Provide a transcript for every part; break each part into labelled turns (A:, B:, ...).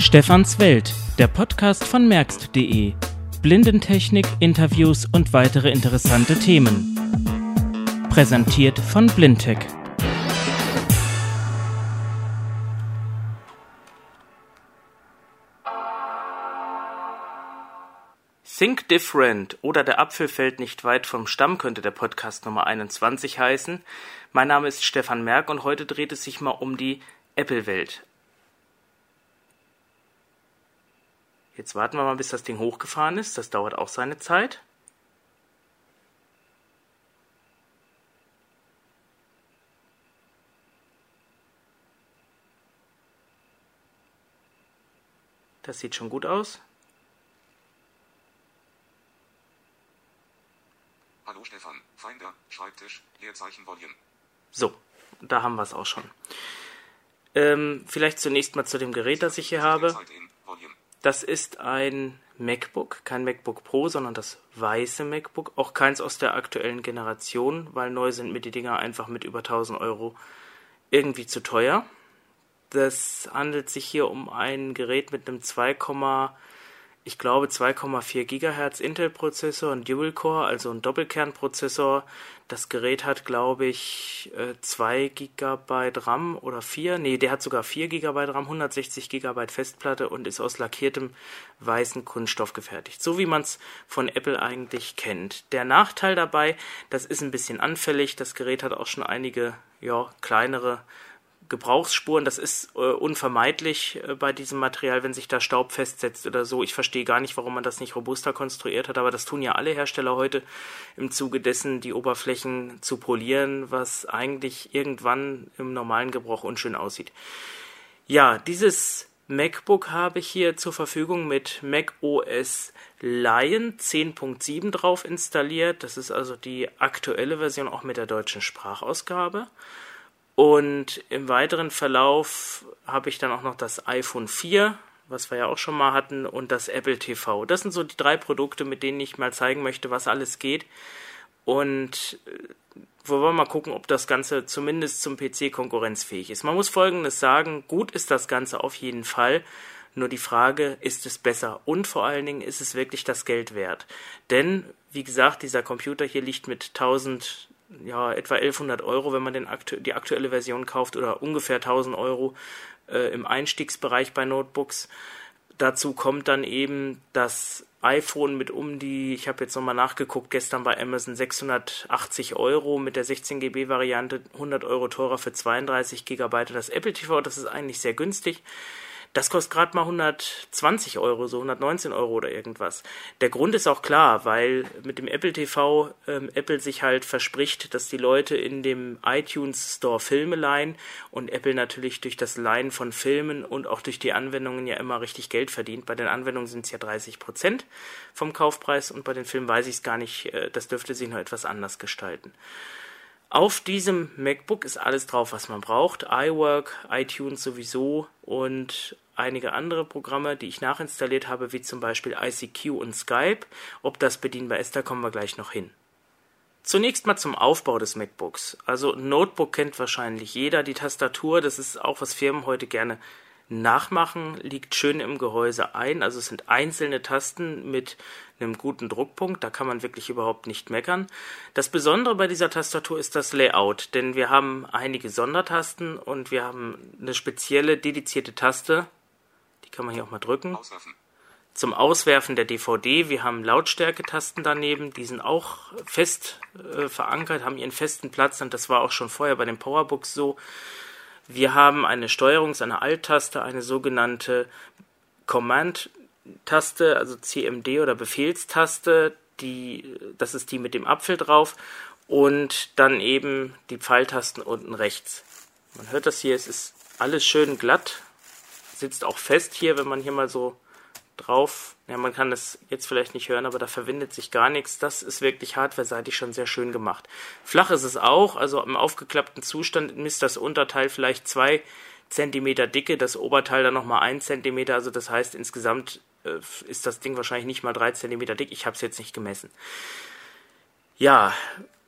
A: Stefans Welt, der Podcast von merkst.de. Blindentechnik, Interviews und weitere interessante Themen. Präsentiert von Blindtech. Think Different oder der Apfel fällt nicht weit vom Stamm könnte der Podcast Nummer 21 heißen. Mein Name ist Stefan Merck und heute dreht es sich mal um die Apple-Welt. Jetzt warten wir mal, bis das Ding hochgefahren ist. Das dauert auch seine Zeit. Das sieht schon gut aus.
B: Hallo Stefan, Finder, Schreibtisch, Leerzeichen Volume.
A: So, da haben wir es auch schon. Ähm, vielleicht zunächst mal zu dem Gerät, das ich hier habe. Das ist ein MacBook, kein MacBook Pro, sondern das weiße MacBook. Auch keins aus der aktuellen Generation, weil neu sind mir die Dinger einfach mit über 1000 Euro irgendwie zu teuer. Das handelt sich hier um ein Gerät mit einem 2, ich glaube 2,4 GHz Intel-Prozessor, ein Dual-Core, also ein Doppelkernprozessor. Das Gerät hat, glaube ich, 2 äh, GB RAM oder 4. Nee, der hat sogar 4 GB RAM, 160 GB Festplatte und ist aus lackiertem weißen Kunststoff gefertigt. So wie man es von Apple eigentlich kennt. Der Nachteil dabei, das ist ein bisschen anfällig. Das Gerät hat auch schon einige ja, kleinere Gebrauchsspuren, das ist äh, unvermeidlich äh, bei diesem Material, wenn sich da Staub festsetzt oder so. Ich verstehe gar nicht, warum man das nicht robuster konstruiert hat, aber das tun ja alle Hersteller heute im Zuge dessen, die Oberflächen zu polieren, was eigentlich irgendwann im normalen Gebrauch unschön aussieht. Ja, dieses MacBook habe ich hier zur Verfügung mit Mac OS Lion 10.7 drauf installiert. Das ist also die aktuelle Version auch mit der deutschen Sprachausgabe. Und im weiteren Verlauf habe ich dann auch noch das iPhone 4, was wir ja auch schon mal hatten, und das Apple TV. Das sind so die drei Produkte, mit denen ich mal zeigen möchte, was alles geht. Und äh, wo wir mal gucken, ob das Ganze zumindest zum PC konkurrenzfähig ist. Man muss Folgendes sagen, gut ist das Ganze auf jeden Fall. Nur die Frage, ist es besser? Und vor allen Dingen, ist es wirklich das Geld wert? Denn, wie gesagt, dieser Computer hier liegt mit 1000 ja, etwa 1100 Euro, wenn man den aktu die aktuelle Version kauft, oder ungefähr 1000 Euro äh, im Einstiegsbereich bei Notebooks. Dazu kommt dann eben das iPhone mit um die, ich habe jetzt nochmal nachgeguckt, gestern bei Amazon 680 Euro mit der 16 GB Variante, 100 Euro teurer für 32 GB. Das Apple TV, das ist eigentlich sehr günstig. Das kostet gerade mal 120 Euro, so 119 Euro oder irgendwas. Der Grund ist auch klar, weil mit dem Apple TV ähm, Apple sich halt verspricht, dass die Leute in dem iTunes Store Filme leihen und Apple natürlich durch das Leihen von Filmen und auch durch die Anwendungen ja immer richtig Geld verdient. Bei den Anwendungen sind es ja 30 Prozent vom Kaufpreis und bei den Filmen weiß ich es gar nicht, äh, das dürfte sich noch etwas anders gestalten. Auf diesem MacBook ist alles drauf, was man braucht. iWork, iTunes sowieso und einige andere Programme, die ich nachinstalliert habe, wie zum Beispiel ICQ und Skype. Ob das bedienbar ist, da kommen wir gleich noch hin. Zunächst mal zum Aufbau des MacBooks. Also Notebook kennt wahrscheinlich jeder. Die Tastatur, das ist auch was Firmen heute gerne Nachmachen liegt schön im Gehäuse ein. Also es sind einzelne Tasten mit einem guten Druckpunkt. Da kann man wirklich überhaupt nicht meckern. Das Besondere bei dieser Tastatur ist das Layout, denn wir haben einige Sondertasten und wir haben eine spezielle dedizierte Taste. Die kann man hier auch mal drücken. Auswerfen. Zum Auswerfen der DVD. Wir haben Lautstärketasten daneben. Die sind auch fest äh, verankert, haben ihren festen Platz und das war auch schon vorher bei den Powerbooks so. Wir haben eine Steuerungs-, eine Alt-Taste, eine sogenannte Command-Taste, also CMD oder Befehlstaste, die, das ist die mit dem Apfel drauf und dann eben die Pfeiltasten unten rechts. Man hört das hier, es ist alles schön glatt, sitzt auch fest hier, wenn man hier mal so drauf. Ja, man kann das jetzt vielleicht nicht hören, aber da verwindet sich gar nichts. Das ist wirklich hardware-seitig schon sehr schön gemacht. Flach ist es auch, also im aufgeklappten Zustand misst das Unterteil vielleicht zwei Zentimeter Dicke, das Oberteil dann nochmal ein Zentimeter. Also das heißt, insgesamt äh, ist das Ding wahrscheinlich nicht mal drei Zentimeter dick. Ich habe es jetzt nicht gemessen. Ja,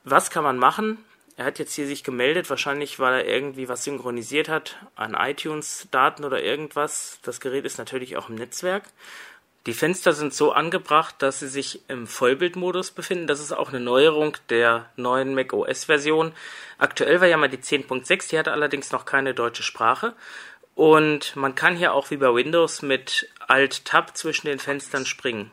A: was kann man machen? Er hat jetzt hier sich gemeldet, wahrscheinlich weil er irgendwie was synchronisiert hat an iTunes-Daten oder irgendwas. Das Gerät ist natürlich auch im Netzwerk. Die Fenster sind so angebracht, dass sie sich im Vollbildmodus befinden. Das ist auch eine Neuerung der neuen Mac OS-Version. Aktuell war ja mal die 10.6, die hatte allerdings noch keine deutsche Sprache. Und man kann hier auch wie bei Windows mit Alt-Tab zwischen den Fenstern springen.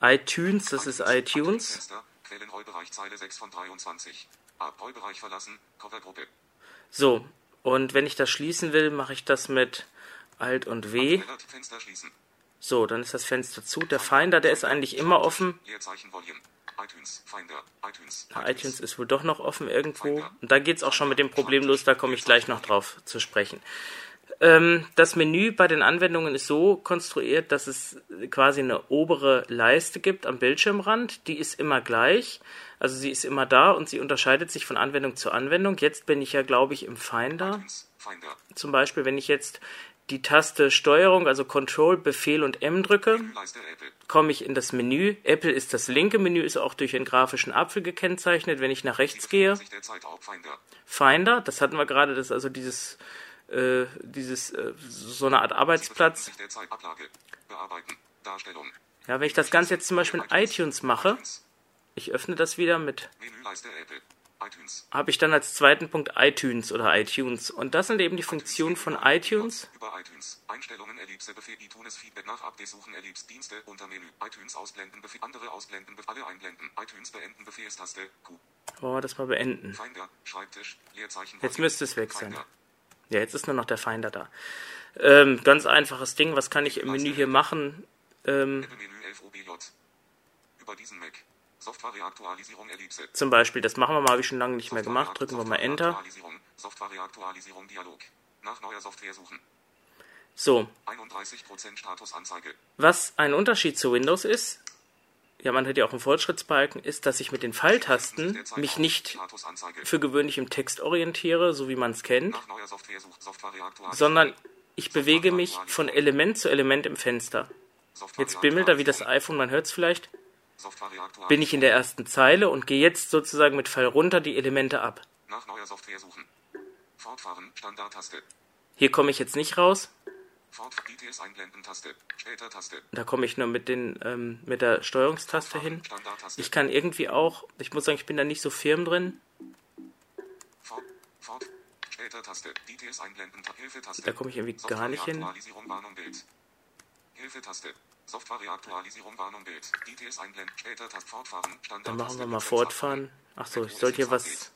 B: ITunes,
A: das ist iTunes.
B: Fenster. Quellenrollbereich Zeile 6 von 23. Abrollbereich verlassen. Covergruppe.
A: So, und wenn ich das schließen will, mache ich das mit Alt und W. So, dann ist das Fenster zu. Der Finder, der ist eigentlich immer offen.
B: ITunes. Finder. iTunes.
A: iTunes ist wohl doch noch offen irgendwo. Und da geht's auch schon mit dem Problem los, da komme ich gleich noch drauf zu sprechen. Ähm, das Menü bei den Anwendungen ist so konstruiert, dass es quasi eine obere Leiste gibt am Bildschirmrand. Die ist immer gleich. Also sie ist immer da und sie unterscheidet sich von Anwendung zu Anwendung. Jetzt bin ich ja, glaube ich, im Finder.
B: Finder.
A: Zum Beispiel, wenn ich jetzt die Taste Steuerung, also Control, Befehl und M drücke, komme ich in das Menü. Apple ist das linke Menü, ist auch durch einen grafischen Apfel gekennzeichnet. Wenn ich nach rechts gehe. Finder, das hatten wir gerade, das ist also dieses, äh, dieses, äh, so eine Art Arbeitsplatz. Ja, wenn ich das Ganze jetzt zum Beispiel in iTunes mache, ich öffne das wieder mit, habe ich dann als zweiten Punkt iTunes oder iTunes. Und das sind eben die Funktionen von iTunes. Wir das mal beenden. Jetzt müsste es weg sein. Ja, jetzt ist nur noch der Finder da. Ähm, ganz einfaches Ding, was kann ich im Menü hier machen? Ähm,
B: Apple Menü 11 OBJ. Über diesen Mac. Software-Reaktualisierung, Ellipse.
A: zum Beispiel, das machen wir mal, habe ich schon lange nicht mehr gemacht. Drücken wir mal Enter. So,
B: 31% Statusanzeige.
A: was ein Unterschied zu Windows ist, ja, man hat ja auch einen Fortschrittsbalken, ist, dass ich mit den Pfeiltasten mich nicht für gewöhnlich im Text orientiere, so wie man es kennt, sondern ich bewege mich von Element zu Element im Fenster. Jetzt bimmelt er wie das iPhone, man hört es vielleicht. Bin ich in der ersten Zeile und gehe jetzt sozusagen mit Pfeil runter die Elemente ab. Hier komme ich jetzt nicht raus. Da komme ich nur mit, den, ähm, mit der Steuerungstaste hin. Ich kann irgendwie auch, ich muss sagen, ich bin da nicht so firm drin. Da komme ich irgendwie gar nicht hin. Dann machen wir mal fortfahren. Ach so, ich sollte hier was.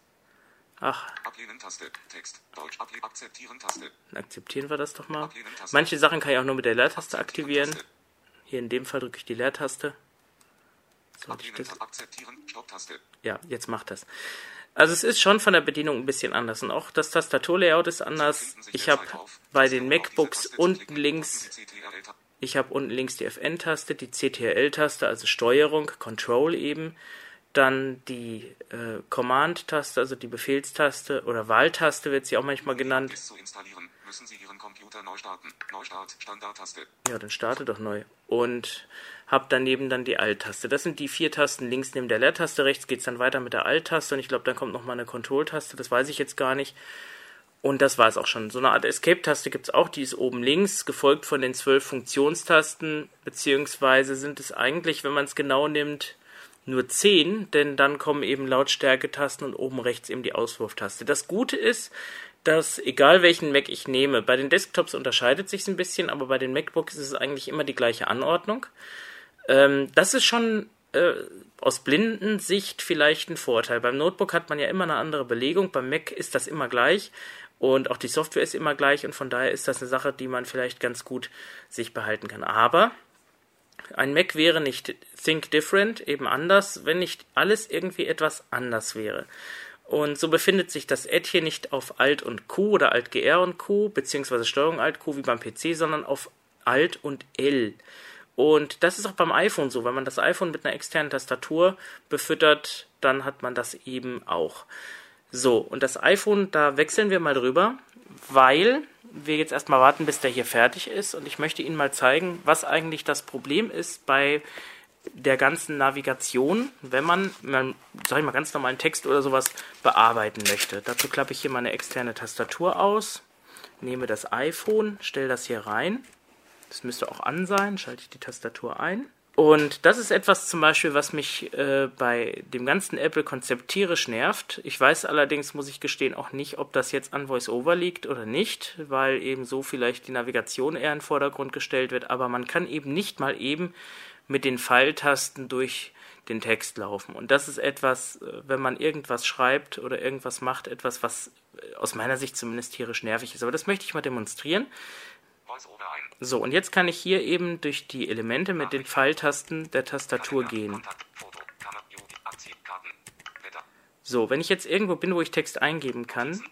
A: Ach,
B: Ablehnen, Taste. Text. Deutsch. Akzeptieren, Taste.
A: dann akzeptieren wir das doch mal. Manche Sachen kann ich auch nur mit der Leertaste aktivieren. Hier in dem Fall drücke ich die Leertaste. Sollte ich das? Ja, jetzt macht das. Also es ist schon von der Bedienung ein bisschen anders und auch das Tastaturlayout ist anders. Ich habe bei den MacBooks unten links, ich habe unten links die FN-Taste, die CTRL-Taste, also Steuerung, Control eben, dann die äh, Command-Taste, also die Befehlstaste oder Wahltaste wird sie auch manchmal genannt.
B: Bis zu installieren, müssen Sie Ihren Computer neu starten. Neustart, Standardtaste.
A: Ja, dann starte doch neu. Und habe daneben dann die Alt-Taste. Das sind die vier Tasten links neben der Leertaste. Rechts geht's dann weiter mit der Alt-Taste und ich glaube, dann kommt noch mal eine Control-Taste. Das weiß ich jetzt gar nicht. Und das war es auch schon. So eine Art Escape-Taste gibt's auch, die ist oben links, gefolgt von den zwölf Funktionstasten, beziehungsweise sind es eigentlich, wenn man es genau nimmt, nur 10, denn dann kommen eben Lautstärke-Tasten und oben rechts eben die Auswurftaste. Das Gute ist, dass egal welchen Mac ich nehme, bei den Desktops unterscheidet sich ein bisschen, aber bei den MacBooks ist es eigentlich immer die gleiche Anordnung. Ähm, das ist schon äh, aus Blindensicht vielleicht ein Vorteil. Beim Notebook hat man ja immer eine andere Belegung, beim Mac ist das immer gleich und auch die Software ist immer gleich und von daher ist das eine Sache, die man vielleicht ganz gut sich behalten kann. Aber ein Mac wäre nicht Think Different, eben anders, wenn nicht alles irgendwie etwas anders wäre. Und so befindet sich das Ad hier nicht auf Alt und Q oder Alt GR und Q, beziehungsweise Steuerung Alt Q wie beim PC, sondern auf Alt und L. Und das ist auch beim iPhone so. Wenn man das iPhone mit einer externen Tastatur befüttert, dann hat man das eben auch. So, und das iPhone, da wechseln wir mal drüber, weil wir jetzt erstmal warten, bis der hier fertig ist. Und ich möchte Ihnen mal zeigen, was eigentlich das Problem ist bei der ganzen Navigation, wenn man, man sag ich mal, ganz normalen Text oder sowas bearbeiten möchte. Dazu klappe ich hier meine externe Tastatur aus, nehme das iPhone, stelle das hier rein. Das müsste auch an sein, schalte ich die Tastatur ein. Und das ist etwas zum Beispiel, was mich äh, bei dem ganzen Apple-Konzept tierisch nervt. Ich weiß allerdings, muss ich gestehen, auch nicht, ob das jetzt an VoiceOver liegt oder nicht, weil eben so vielleicht die Navigation eher in den Vordergrund gestellt wird. Aber man kann eben nicht mal eben mit den Pfeiltasten durch den Text laufen. Und das ist etwas, äh, wenn man irgendwas schreibt oder irgendwas macht, etwas, was äh, aus meiner Sicht zumindest tierisch nervig ist. Aber das möchte ich mal demonstrieren. So, und jetzt kann ich hier eben durch die Elemente mit den Pfeiltasten der Tastatur gehen. So, wenn ich jetzt irgendwo bin, wo ich Text eingeben kann,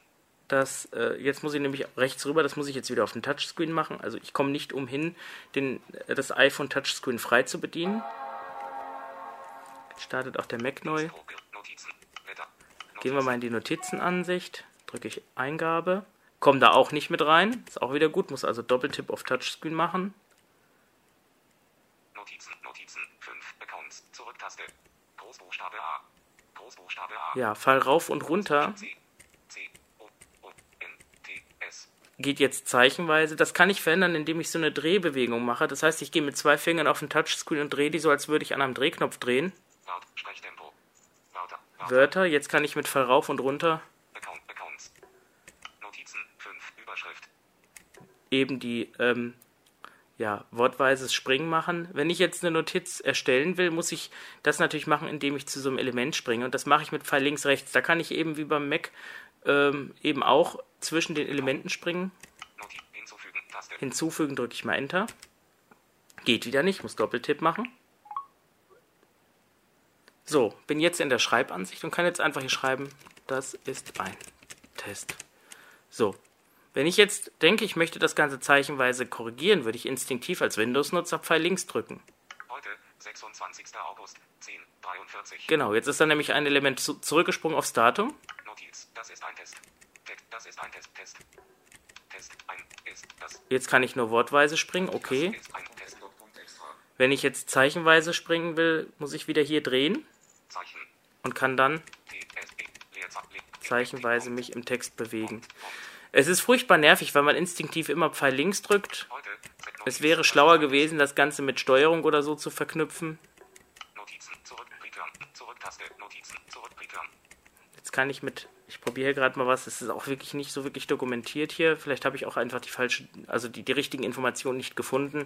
A: das, äh, jetzt muss ich nämlich rechts rüber, das muss ich jetzt wieder auf dem Touchscreen machen. Also ich komme nicht umhin, den, äh, das iPhone Touchscreen frei zu bedienen. Startet auch der Mac neu. Gehen wir mal in die Notizenansicht, drücke ich Eingabe. Komme da auch nicht mit rein, ist auch wieder gut, muss also Doppeltipp auf Touchscreen machen. Notizen, Notizen, 5, Accounts, Zurücktaste, Großbuchstabe A, Großbuchstabe A. Ja, Fall rauf und runter. geht jetzt zeichenweise. Das kann ich verändern, indem ich so eine Drehbewegung mache. Das heißt, ich gehe mit zwei Fingern auf den Touchscreen und drehe die so, als würde ich an einem Drehknopf drehen. Wörter, jetzt kann ich mit Fall rauf und runter eben die ähm, ja, wortweises Springen machen. Wenn ich jetzt eine Notiz erstellen will, muss ich das natürlich machen, indem ich zu so einem Element springe. Und das mache ich mit Pfeil links, rechts. Da kann ich eben wie beim Mac ähm, eben auch zwischen den Elementen springen. Hinzufügen, Hinzufügen drücke ich mal Enter. Geht wieder nicht, muss Doppeltipp machen. So, bin jetzt in der Schreibansicht und kann jetzt einfach hier schreiben, das ist ein Test. So, wenn ich jetzt denke, ich möchte das Ganze zeichenweise korrigieren, würde ich instinktiv als Windows-Nutzer Pfeil links drücken. Heute, 26. August, 10.43. Genau, jetzt ist da nämlich ein Element zu zurückgesprungen aufs Datum. Notiz, das ist ein Test. Das ist ein Test. Test. Test. Ein ist das. Jetzt kann ich nur wortweise springen, okay. Wenn ich jetzt zeichenweise springen will, muss ich wieder hier drehen. Und kann dann zeichenweise mich im Text bewegen. Es ist furchtbar nervig, weil man instinktiv immer Pfeil links drückt. Es wäre schlauer gewesen, das Ganze mit Steuerung oder so zu verknüpfen. Jetzt kann ich mit, ich probiere gerade mal was, es ist auch wirklich nicht so wirklich dokumentiert hier. Vielleicht habe ich auch einfach die falsche, also die, die richtigen Informationen nicht gefunden.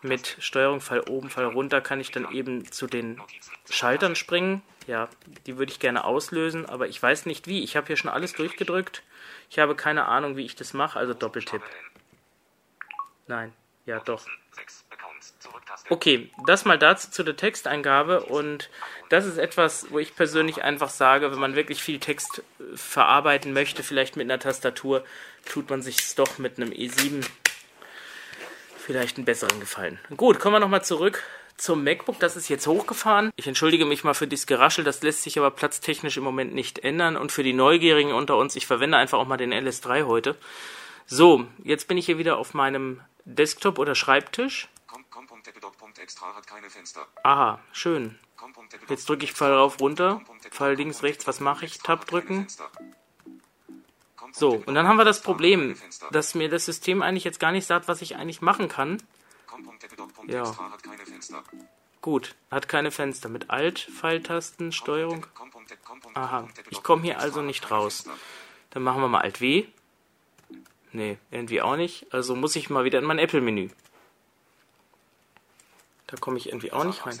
A: Mit Steuerung Fall oben, Fall runter kann ich dann eben zu den Schaltern springen. Ja, die würde ich gerne auslösen, aber ich weiß nicht wie. Ich habe hier schon alles durchgedrückt. Ich habe keine Ahnung, wie ich das mache, also Doppeltipp. Nein, ja doch. Okay, das mal dazu zu der Texteingabe und das ist etwas, wo ich persönlich einfach sage, wenn man wirklich viel Text äh, verarbeiten möchte, vielleicht mit einer Tastatur, tut man sich doch mit einem E7 vielleicht einen besseren Gefallen. Gut, kommen wir nochmal zurück zum MacBook. Das ist jetzt hochgefahren. Ich entschuldige mich mal für dieses Geraschel. Das lässt sich aber platztechnisch im Moment nicht ändern. Und für die Neugierigen unter uns, ich verwende einfach auch mal den LS3 heute. So, jetzt bin ich hier wieder auf meinem Desktop oder Schreibtisch. Aha, schön. Jetzt drücke ich Pfeil rauf, runter. Pfeil links, rechts. Was mache ich? Tab drücken. So, und dann haben wir das Problem, dass mir das System eigentlich jetzt gar nicht sagt, was ich eigentlich machen kann. Ja. Gut, hat keine Fenster. Mit Alt-Pfeiltasten, Steuerung. Aha, ich komme hier also nicht raus. Dann machen wir mal Alt-W. Nee, irgendwie auch nicht. Also muss ich mal wieder in mein Apple-Menü. Da komme ich irgendwie auch nicht rein.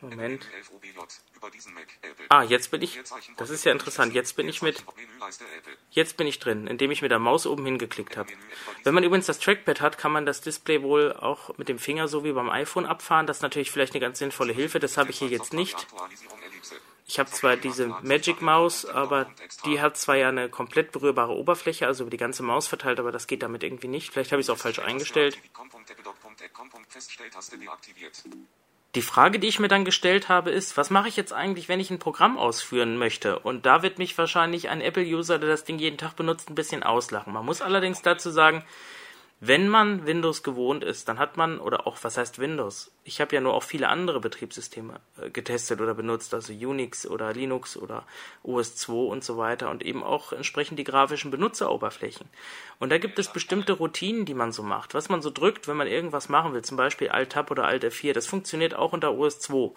A: Moment. Ah, jetzt bin ich. Das ist ja interessant. Jetzt bin ich mit. Jetzt bin ich drin, indem ich mit der Maus oben hingeklickt habe. Wenn man übrigens das Trackpad hat, kann man das Display wohl auch mit dem Finger so wie beim iPhone abfahren. Das ist natürlich vielleicht eine ganz sinnvolle Hilfe. Das habe ich hier jetzt nicht. Ich habe zwar diese Magic Maus, aber die hat zwar ja eine komplett berührbare Oberfläche, also über die ganze Maus verteilt, aber das geht damit irgendwie nicht. Vielleicht habe ich es auch falsch eingestellt. Die Frage, die ich mir dann gestellt habe, ist, was mache ich jetzt eigentlich, wenn ich ein Programm ausführen möchte? Und da wird mich wahrscheinlich ein Apple-User, der das Ding jeden Tag benutzt, ein bisschen auslachen. Man muss allerdings dazu sagen, wenn man Windows gewohnt ist, dann hat man, oder auch, was heißt Windows? Ich habe ja nur auch viele andere Betriebssysteme äh, getestet oder benutzt, also Unix oder Linux oder OS2 und so weiter und eben auch entsprechend die grafischen Benutzeroberflächen. Und da gibt es bestimmte Routinen, die man so macht. Was man so drückt, wenn man irgendwas machen will, zum Beispiel Alt-Tab oder Alt-F4, das funktioniert auch unter OS2.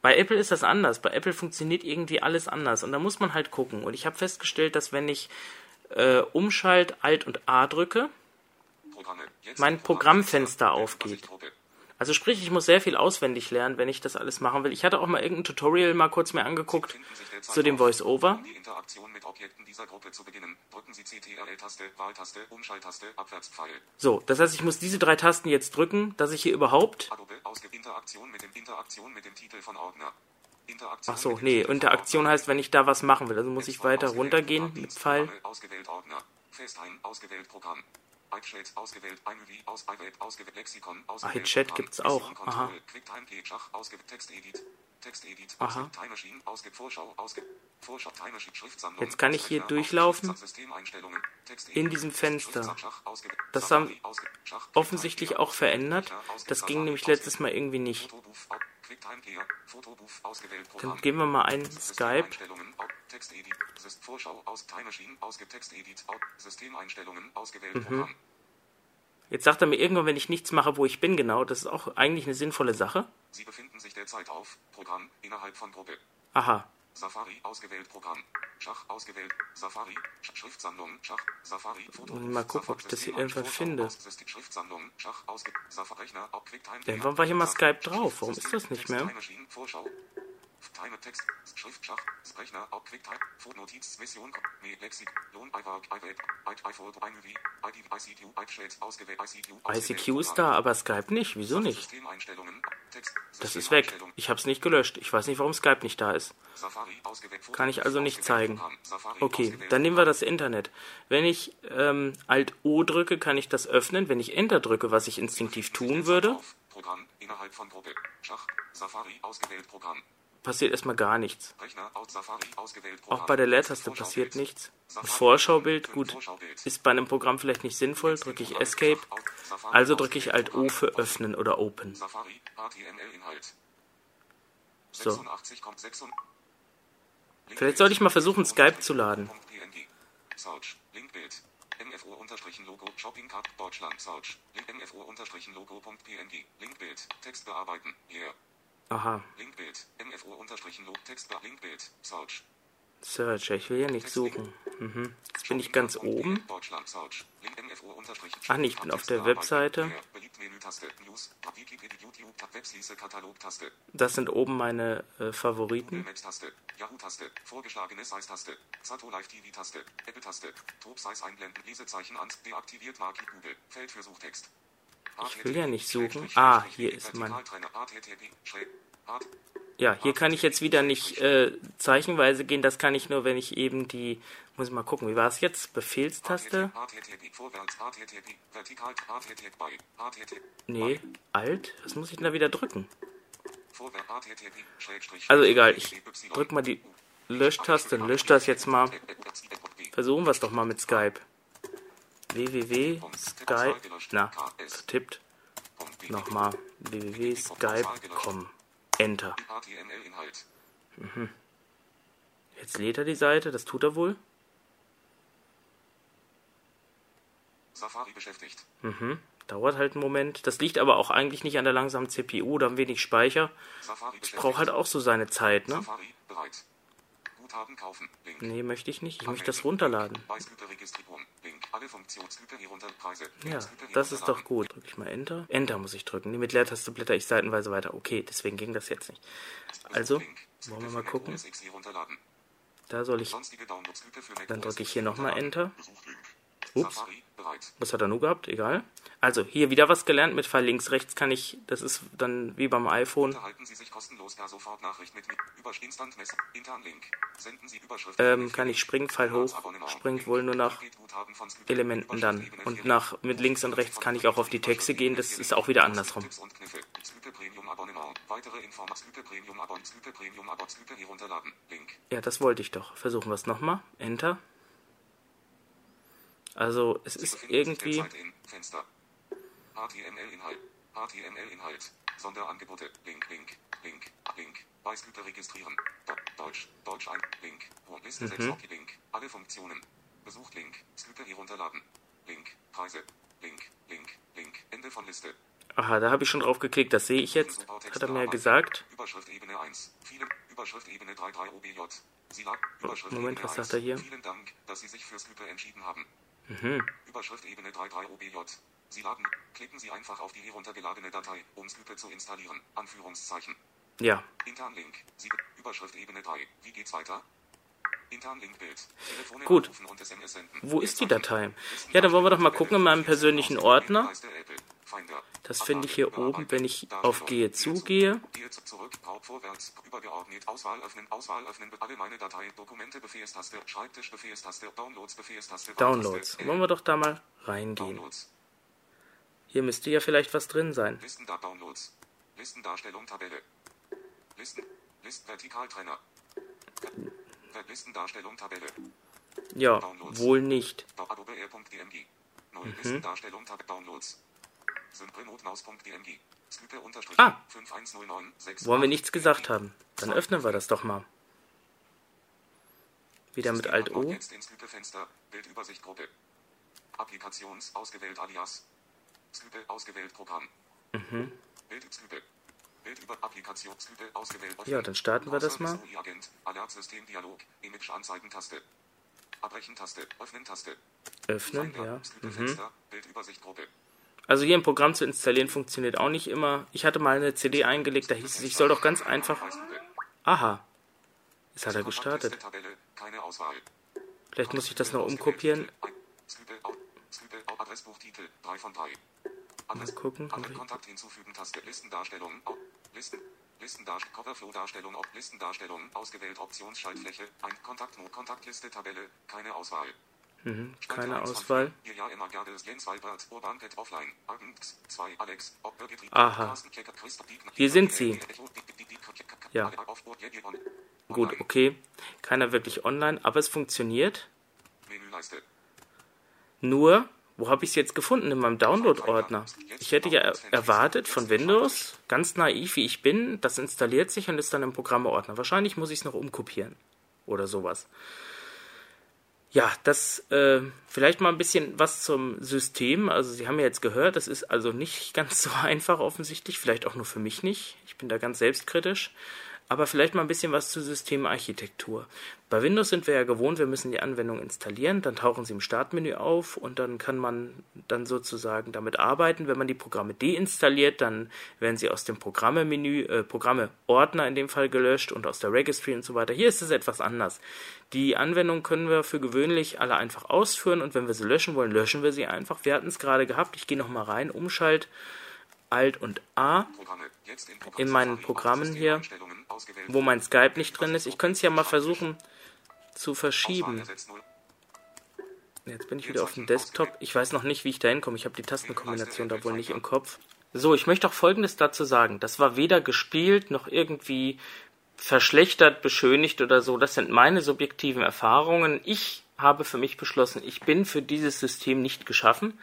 A: Bei Apple ist das anders. Bei Apple funktioniert irgendwie alles anders und da muss man halt gucken. Und ich habe festgestellt, dass wenn ich äh, Umschalt Alt und A drücke, mein Programmfenster aufgeht. Also sprich, ich muss sehr viel auswendig lernen, wenn ich das alles machen will. Ich hatte auch mal irgendein Tutorial mal kurz mir angeguckt zu dem Voice-Over. So, das heißt, ich muss diese drei Tasten jetzt drücken, dass ich hier überhaupt... Ach so, nee, Interaktion heißt, wenn ich da was machen will. Also muss ich weiter runtergehen mit Pfeil. iChat ausgewählt, iMovie aus iWeb ausgewählt, Lexikon ausgewählt, iChat gibt's auch. Aha. QuickTime Schach ausgewählt, Textedit, Textedit, Aha. Time Machine ausgewählt, Vorschau ausgewählt, Vorschau, Time Machine, Schriftsammlung. Jetzt kann ich hier durchlaufen in diesem Fenster. Das haben offensichtlich auch verändert. Das ging nämlich letztes Mal irgendwie nicht. Dann geben wir mal ein Skype. Mhm. Jetzt sagt er mir irgendwann, wenn ich nichts mache, wo ich bin, genau. Das ist auch eigentlich eine sinnvolle Sache. Sie befinden sich derzeit auf Programm innerhalb von Gruppe. Aha. Safari ausgewählt Programm. Schach ausgewählt. Safari. Schriftsammlung. Schach. Safari. Foto. Mal gucken, ob ich das hier irgendwann finde. Schriftsammlung. Schach ausgewählt. Safari-Rechner. Irgendwann war hier mal Skype drauf. Warum ist das nicht mehr? Timer Text, Schriftschach, Rechner, QuickType, Footnotiz, Mission, Lexik, Lohn, iWork, iWeb, iPhone, iMovie, ID, ICQ, iChat, ausgewählt, ICQ, ICQ ist da, aber Skype nicht. Wieso nicht? Das ist weg. Ich hab's nicht gelöscht. Ich weiß nicht, warum Skype nicht da ist. Kann ich also nicht zeigen. Okay, dann nehmen wir das Internet. Wenn ich ähm, Alt-O drücke, kann ich das öffnen. Wenn ich Enter drücke, was ich instinktiv tun würde, Programm innerhalb von Gruppe. Schach, Safari, ausgewählt Programm passiert erstmal gar nichts. Auch bei der Leertaste passiert nichts. Ein Vorschaubild, gut, ist bei einem Programm vielleicht nicht sinnvoll, drücke ich Escape, also drücke ich Alt O für Öffnen oder Open. So. Vielleicht sollte ich mal versuchen, Skype zu laden. MFO-Logo Shopping Card Deutschland. Search. MFO-Logo.png Linkbild. Text bearbeiten. Hier Aha. Linkbild. MFO-Log Text Linkbild. Search. Search, ich will ja nicht suchen. Mhm. Jetzt bin ich ganz oben. Ach nee, ich bin auf der Webseite. Das sind oben meine äh, Favoriten. Ich will ja nicht suchen. Ah, hier ist mein... Ja, hier kann ich jetzt wieder nicht äh, zeichenweise gehen. Das kann ich nur, wenn ich eben die... Muss ich mal gucken, wie war es jetzt? Befehlstaste? Nee, Alt? Was muss ich denn da wieder drücken? Also egal, ich drück mal die Löschtaste und lösche das jetzt mal. Versuchen wir es doch mal mit Skype www.skype, na, vertippt, nochmal, www.skype.com, Enter. Mhm. Jetzt lädt er die Seite, das tut er wohl. Safari beschäftigt. Mhm. Dauert halt einen Moment. Das liegt aber auch eigentlich nicht an der langsamen CPU oder am wenig Speicher. Es braucht halt auch so seine Zeit, ne? Safari bereit. Guthaben kaufen. Link. Nee, möchte ich nicht. Ich möchte das runterladen. Ja, das ist doch gut. Drücke ich mal Enter. Enter muss ich drücken. Nee, mit Leertaste blätter ich seitenweise weiter. Okay, deswegen ging das jetzt nicht. Also, wollen wir mal gucken. Da soll ich... Dann drücke ich hier nochmal Enter. Ups. Was hat er nur gehabt? Egal. Also, hier wieder was gelernt. Mit Pfeil links, rechts kann ich, das ist dann wie beim iPhone. Ähm, kann ich springen, Pfeil hoch, springt wohl nur nach. Elementen dann. Und nach, mit links und rechts kann ich auch auf die Texte gehen. Das ist auch wieder andersrum. Ja, das wollte ich doch. Versuchen wir es nochmal. Enter. Also, es ist irgendwie.
B: HTML-Inhalt. HTML-Inhalt. Sonderangebote. Link, Link, Link, Link. Skype registrieren. Deutsch, Deutsch ein. Link. Liste 6 okay, Link. Alle Funktionen. Besucht Link. Skype herunterladen. Link. Preise. Link, Link, Link. Ende von Liste.
A: Aha, da habe ich schon drauf geklickt. Das sehe ich jetzt. Hat er mir gesagt.
B: Überschrift Ebene 1. Vielen, Überschrift Ebene 33 OBJ. Sie lag, Überschrift
A: Moment, was
B: 1.
A: sagt er hier?
B: Vielen Dank, dass Sie sich für Skype entschieden haben.
A: Mhm.
B: Überschrift Ebene 33 OBJ. Sie laden, klicken Sie einfach auf die heruntergeladene Datei, um Skype zu installieren. Anführungszeichen.
A: Ja.
B: Intern Link. Sie, Überschrift Ebene 3. Wie geht's weiter? Intern Link Bild. Telefone
A: Gut.
B: anrufen und SMS senden.
A: Wo ist die Datei? Ja, dann wollen wir doch mal gucken in meinem persönlichen Ordner. Das finde ich hier oben, wenn ich auf Gehe zugehe.
B: Downloads,
A: Wollen wir doch da mal reingehen. Hier müsste ja vielleicht was drin sein.
B: Listen, da Downloads, Listendarstellung, Tabelle, Listen, List, Vertikaltrenner, Ver- Listendarstellung, Tabelle,
A: Ja, wohl nicht.
B: neue Listendarstellung, Tab Downloads,
A: Ah.
B: 51096.
A: Wollen wir nichts gesagt haben? Dann öffnen wir das doch mal. Wieder mit Alt O.
B: Jetzt ins Skype-Fenster, Bildübersichtgruppe. Applikations ausgewählt alias. Skype ausgewählt Programm.
A: Mhm.
B: Bild Skype. Bild über Applikation Skype ausgewählt.
A: Ja, dann starten wir das mal.
B: Agent, Alertsystem Dialog, Image Anzeigen Taste. Abbrechen Taste, Öffnen Taste.
A: Öffnen, ja.
B: Skype
A: Mhm.
B: Fenster, Bildübersichtgruppe.
A: Also hier ein Programm zu installieren funktioniert auch nicht immer. Ich hatte mal eine CD eingelegt, da hieß es, ich soll doch ganz einfach. Aha. Jetzt hat er gestartet. Vielleicht muss ich das noch umkopieren.
B: Skype, Au- Skype, Au- Adressbuchtitel, 3 von 3.
A: Mal gucken.
B: Kontakt hinzufügen Taste. Listendarstellung. Listen. Listendarstellung. Coverflow-Darstellung. Listendarstellung. Ausgewählt. Optionsschaltfläche. Ein Kontakt. Kontaktliste. Tabelle. Keine Auswahl.
A: Mhm, keine
B: 1 von
A: Auswahl.
B: 4. Ihr ja immer Gerdes. Jens Weibert. Urban Pet Offline. Agnes. 2. Alex. Ob Birgit Ried-
A: Aha. Hier sind sie. Ja. Gut, okay. Keiner wirklich online, aber es funktioniert. Nur, wo habe ich es jetzt gefunden? In meinem Download-Ordner. Ich hätte ja er erwartet von Windows, ganz naiv wie ich bin, das installiert sich und ist dann im Programmeordner. Wahrscheinlich muss ich es noch umkopieren. Oder sowas. Ja, das äh, vielleicht mal ein bisschen was zum System. Also Sie haben ja jetzt gehört, das ist also nicht ganz so einfach offensichtlich, vielleicht auch nur für mich nicht. Ich bin da ganz selbstkritisch. Aber vielleicht mal ein bisschen was zur Systemarchitektur. Bei Windows sind wir ja gewohnt, wir müssen die Anwendung installieren, dann tauchen sie im Startmenü auf und dann kann man dann sozusagen damit arbeiten. Wenn man die Programme deinstalliert, dann werden sie aus dem Programme-Menü, äh, Programme-Ordner in dem Fall gelöscht und aus der Registry und so weiter. Hier ist es etwas anders. Die Anwendung können wir für gewöhnlich alle einfach ausführen und wenn wir sie löschen wollen, löschen wir sie einfach. Wir hatten es gerade gehabt, ich gehe nochmal rein, Umschalt, Alt und A in meinen Programmen hier, wo mein Skype nicht drin ist. Ich könnte es ja mal versuchen zu verschieben. Jetzt bin ich wieder auf dem Desktop. Ich weiß noch nicht, wie ich da hinkomme. Ich habe die Tastenkombination da wohl nicht im Kopf. So, ich möchte auch Folgendes dazu sagen. Das war weder gespielt noch irgendwie verschlechtert, beschönigt oder so. Das sind meine subjektiven Erfahrungen. Ich habe für mich beschlossen, ich bin für dieses System nicht geschaffen.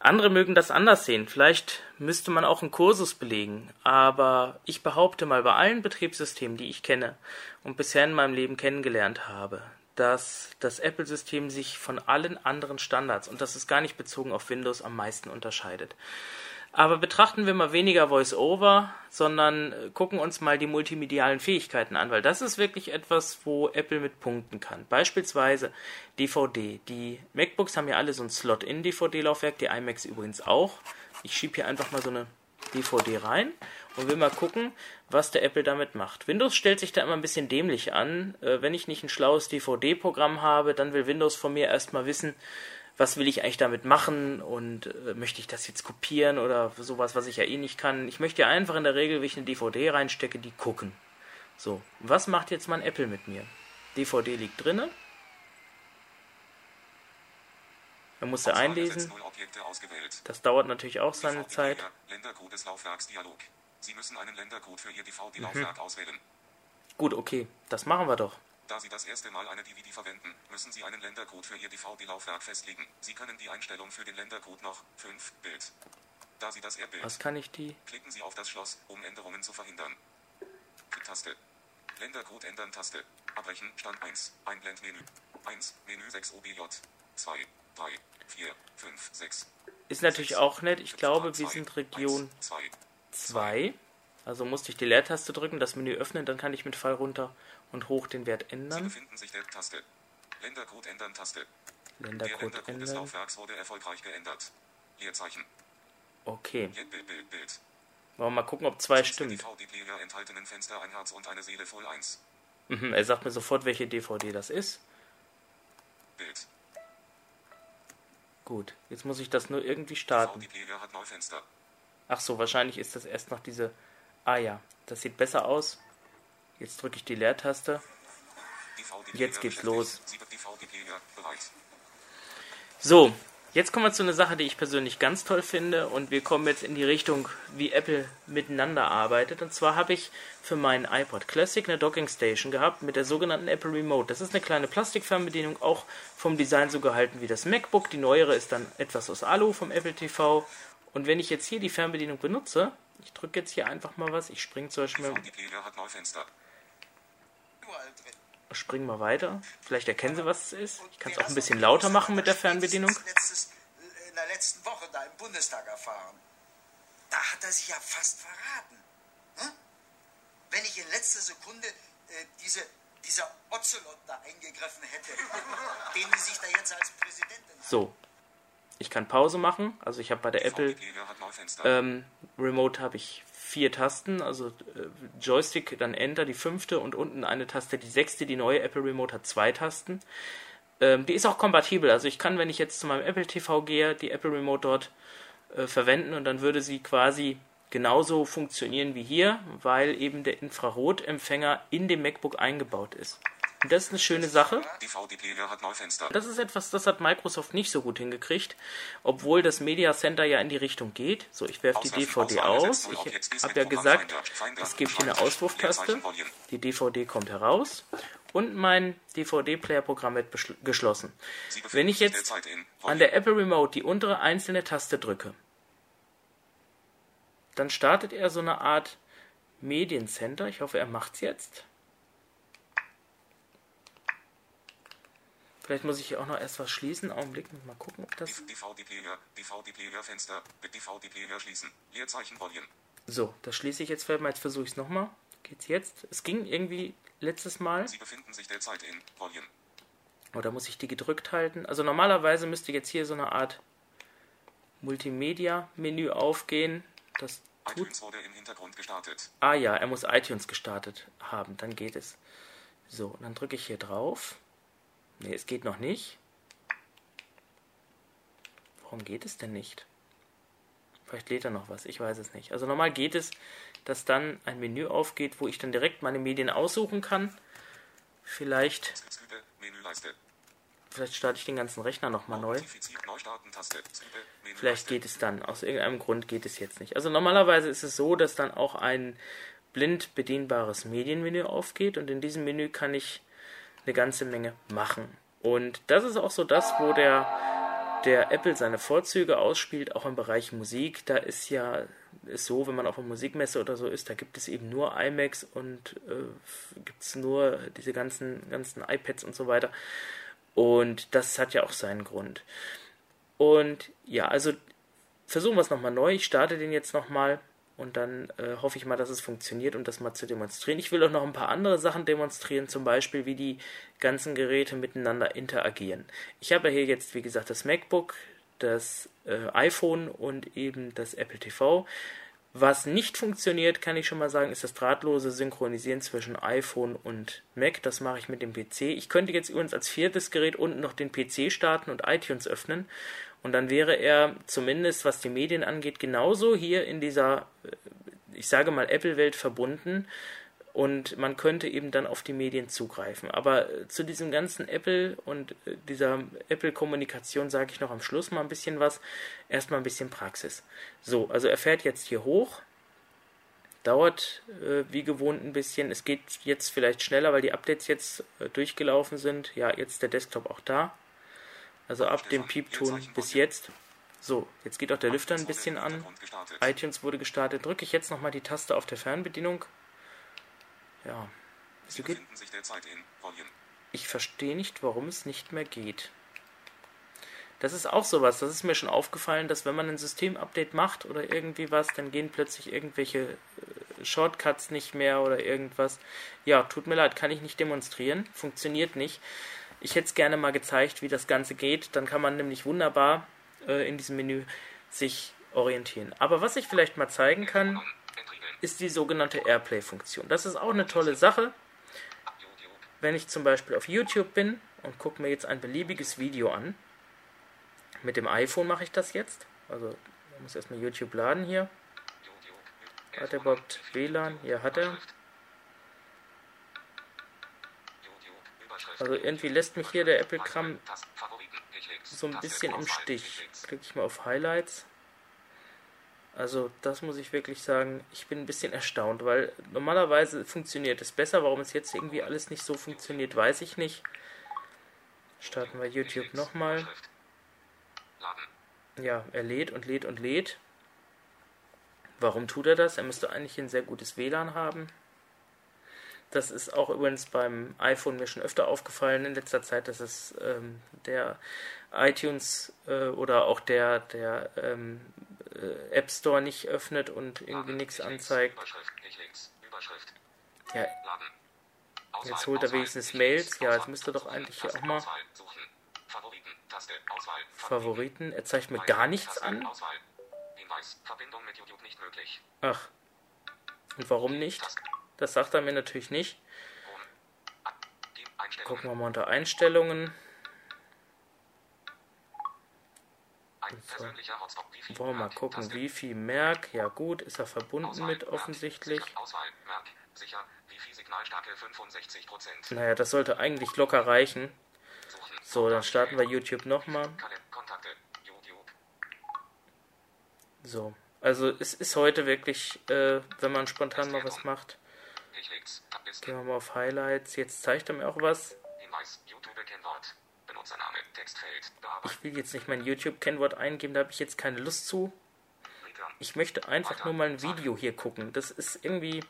A: Andere mögen das anders sehen. Vielleicht müsste man auch einen Kursus belegen. Aber ich behaupte mal bei allen Betriebssystemen, die ich kenne und bisher in meinem Leben kennengelernt habe, dass das Apple-System sich von allen anderen Standards, und das ist gar nicht bezogen auf Windows, am meisten unterscheidet. Aber betrachten wir mal weniger Voice-Over, sondern äh, gucken uns mal die multimedialen Fähigkeiten an, weil das ist wirklich etwas, wo Apple mit punkten kann. Beispielsweise DVD. Die MacBooks haben ja alle so ein Slot-in-DVD-Laufwerk, die iMacs übrigens auch. Ich schiebe hier einfach mal so eine DVD rein und will mal gucken, was der Apple damit macht. Windows stellt sich da immer ein bisschen dämlich an. Äh, wenn ich nicht ein schlaues DVD-Programm habe, dann will Windows von mir erstmal wissen, was will ich eigentlich damit machen und äh, möchte ich das jetzt kopieren oder sowas, was ich ja eh nicht kann. Ich möchte ja einfach in der Regel, wenn ich eine DVD reinstecke, die gucken. So, was macht jetzt mein Apple mit mir? DVD liegt drinne. Er muss sie einlesen. Das dauert natürlich auch seine Zeit.
B: Ländercode des Laufwerksdialog. Sie müssen einen Ländercode für Ihr DVD-Laufwerk mhm. auswählen.
A: Gut, okay, das machen wir doch.
B: Da Sie das erste Mal eine DVD verwenden, müssen Sie einen Ländercode für Ihr DVD-Laufwerk festlegen. Sie können die Einstellung für den Ländercode noch 5 Bild. Da Sie das R-Bild.
A: Was kann ich die?
B: Klicken Sie auf das Schloss, um Änderungen zu verhindern. Taste. Ländercode ändern Taste. Abbrechen Stand 1. Einblendmenü. 1. Menü 6 OBJ. 2, 3, 4, 5, 6.
A: Ist natürlich 6, auch nett. Ich glaube, wir sind Region 2. Also musste ich die Leertaste drücken, das Menü öffnen, dann kann ich mit Fall runter und hoch den Wert ändern. Sie
B: befinden sich der Taste. Ländercode ändern Taste.
A: Ländercode der Ländercode ändern. des
B: Laufwerks wurde erfolgreich geändert. Leerzeichen.
A: Okay.
B: Bild, Bild, Bild.
A: Wollen wir mal gucken, ob zwei stimmt.
B: DVD-Player enthaltenen Fenster ein Herz und eine Seele voll 1.
A: Mhm, er sagt mir sofort, welche DVD das ist.
B: Bild.
A: Gut, jetzt muss ich das nur irgendwie starten.
B: DVD-Player hat Neufenster.
A: Ach so, wahrscheinlich ist das erst noch diese... Ah ja, das sieht besser aus. Jetzt drücke ich die Leertaste. Jetzt geht's los. So, jetzt kommen wir zu einer Sache, die ich persönlich ganz toll finde und wir kommen jetzt in die Richtung, wie Apple miteinander arbeitet. Und zwar habe ich für meinen iPod Classic eine Docking Station gehabt mit der sogenannten Apple Remote. Das ist eine kleine Plastikfernbedienung, auch vom Design so gehalten wie das MacBook. Die neuere ist dann etwas aus Alu vom Apple TV. Und wenn ich jetzt hier die Fernbedienung benutze, ich drücke jetzt hier einfach mal was, ich springe zum Beispiel... Springen wir weiter. Vielleicht erkennen Sie, was es ist. Ich kann es auch ein bisschen lauter machen mit der Fernbedienung.
C: in der letzten Woche da im Bundestag erfahren. Da hat er sich ja fast verraten. Hm? Wenn ich in letzter Sekunde äh, diese, dieser Ocelot da eingegriffen hätte, den die sich da jetzt als Präsidentin.
A: So. Ich kann Pause machen. Also ich habe bei der Apple ähm, Remote habe ich vier Tasten, also äh, Joystick, dann Enter, die fünfte und unten eine Taste, die sechste. Die neue Apple Remote hat zwei Tasten. Ähm, die ist auch kompatibel, also ich kann, wenn ich jetzt zu meinem Apple TV gehe, die Apple Remote dort äh, verwenden und dann würde sie quasi genauso funktionieren wie hier, weil eben der Infrarotempfänger in dem MacBook eingebaut ist. Und das ist eine schöne Sache. Das ist etwas, das hat Microsoft nicht so gut hingekriegt, obwohl das Media Center ja in die Richtung geht. So, ich werfe die DVD aus. Ich habe ja gesagt, es gibt hier eine Auswurftaste. Die DVD kommt heraus und mein DVD-Player-Programm wird geschlossen. Wenn ich jetzt an der Apple Remote die untere einzelne Taste drücke, dann startet er so eine Art Mediencenter. Ich hoffe, er macht es jetzt. Vielleicht muss ich hier auch noch erst was schließen. Augenblick, mal gucken, ob das.
B: DVD-Player, DVD-Player-Fenster, DVD-Player schließen. Leerzeichen Volume.
A: So, das schließe ich jetzt vielleicht mal. Jetzt versuche ich es nochmal. Geht's jetzt? Es ging irgendwie letztes Mal.
B: Sie befinden sich derzeit in Volume.
A: Oder muss ich die gedrückt halten? Also normalerweise müsste jetzt hier so eine Art Multimedia-Menü aufgehen. Das
B: tut. iTunes wurde im Hintergrund gestartet.
A: Ah ja, er muss iTunes gestartet haben. Dann geht es. So, dann drücke ich hier drauf. Ne, es geht noch nicht. Warum geht es denn nicht? Vielleicht lädt er noch was, ich weiß es nicht. Also normal geht es, dass dann ein Menü aufgeht, wo ich dann direkt meine Medien aussuchen kann. Vielleicht. Vielleicht starte ich den ganzen Rechner nochmal neu. Vielleicht geht es dann. Aus irgendeinem Grund geht es jetzt nicht. Also normalerweise ist es so, dass dann auch ein blind bedienbares Medienmenü aufgeht und in diesem Menü kann ich eine ganze Menge machen. Und das ist auch so das, wo der, der Apple seine Vorzüge ausspielt, auch im Bereich Musik. Da ist ja ist so, wenn man auf einer Musikmesse oder so ist, da gibt es eben nur iMacs und äh, gibt es nur diese ganzen, ganzen iPads und so weiter. Und das hat ja auch seinen Grund. Und ja, also versuchen wir es nochmal neu. Ich starte den jetzt nochmal und dann äh, hoffe ich mal, dass es funktioniert, um das mal zu demonstrieren. Ich will auch noch ein paar andere Sachen demonstrieren, zum Beispiel, wie die ganzen Geräte miteinander interagieren. Ich habe hier jetzt, wie gesagt, das MacBook, das äh, iPhone und eben das Apple TV. Was nicht funktioniert, kann ich schon mal sagen, ist das drahtlose Synchronisieren zwischen iPhone und Mac. Das mache ich mit dem PC. Ich könnte jetzt übrigens als viertes Gerät unten noch den PC starten und iTunes öffnen. Und dann wäre er zumindest, was die Medien angeht, genauso hier in dieser, äh, ich sage mal, Apple-Welt verbunden und man könnte eben dann auf die Medien zugreifen. Aber äh, zu diesem ganzen Apple und äh, dieser Apple-Kommunikation sage ich noch am Schluss mal ein bisschen was. Erstmal ein bisschen Praxis. So, also er fährt jetzt hier hoch. Dauert äh, wie gewohnt ein bisschen. Es geht jetzt vielleicht schneller, weil die Updates jetzt äh, durchgelaufen sind. Ja, jetzt der Desktop auch da. Also ab dem Piepton bis jetzt. So, jetzt geht auch der Lüfter ein bisschen an. iTunes wurde gestartet. Drücke ich jetzt nochmal die Taste auf der Fernbedienung. Ja.
B: In Volume.
A: Ich verstehe nicht, warum es nicht mehr geht. Das ist auch sowas. Das ist mir schon aufgefallen, dass wenn man ein Systemupdate macht oder irgendwie was, dann gehen plötzlich irgendwelche äh, Shortcuts nicht mehr oder irgendwas. Ja, tut mir leid, kann ich nicht demonstrieren. Funktioniert nicht. Ich hätte es gerne mal gezeigt, wie das Ganze geht. Dann kann man nämlich wunderbar äh, in diesem Menü sich orientieren. Aber was ich vielleicht mal zeigen kann, ist die sogenannte Airplay-Funktion. Das ist auch eine tolle Sache. Wenn ich zum Beispiel auf YouTube bin und gucke mir jetzt ein beliebiges Video an, mit dem iPhone mache ich das jetzt. Also, man muss erstmal YouTube laden hier. Hat er überhaupt WLAN? Ja, hat er. Also irgendwie lässt mich hier der Apple-Kram so ein bisschen im Stich. Klicke ich mal auf Highlights. Also das muss ich wirklich sagen, ich bin ein bisschen erstaunt, weil normalerweise funktioniert es besser. Warum es jetzt irgendwie alles nicht so funktioniert, weiß ich nicht. Starten wir YouTube nochmal. Ja, er lädt und lädt und lädt. Warum tut er das? Er müsste eigentlich ein sehr gutes WLAN haben. Das ist auch übrigens beim iPhone mir schon öfter aufgefallen in letzter Zeit, dass es ähm, der iTunes äh, oder auch der, der ähm, äh, App Store nicht öffnet und irgendwie nichts anzeigt. Ja. Jetzt holt er wenigstens Mails. Ja, jetzt müsste doch eigentlich hier auch mal Favoriten. Er zeigt mir gar nichts an. Ach. Und warum nicht? Das sagt er mir natürlich nicht. Gucken wir mal unter Einstellungen. So. Wollen wir mal gucken, viel Merk. Ja gut, ist er verbunden mit offensichtlich. Naja, das sollte eigentlich locker reichen. So, dann starten wir YouTube nochmal. So, also es ist heute wirklich, äh, wenn man spontan mal was macht. Gehen wir mal auf Highlights. Jetzt zeigt er mir auch was. Ich will jetzt nicht mein YouTube-Kennwort eingeben, da habe ich jetzt keine Lust zu. Ich möchte einfach nur mal ein Video hier gucken. Das ist irgendwie.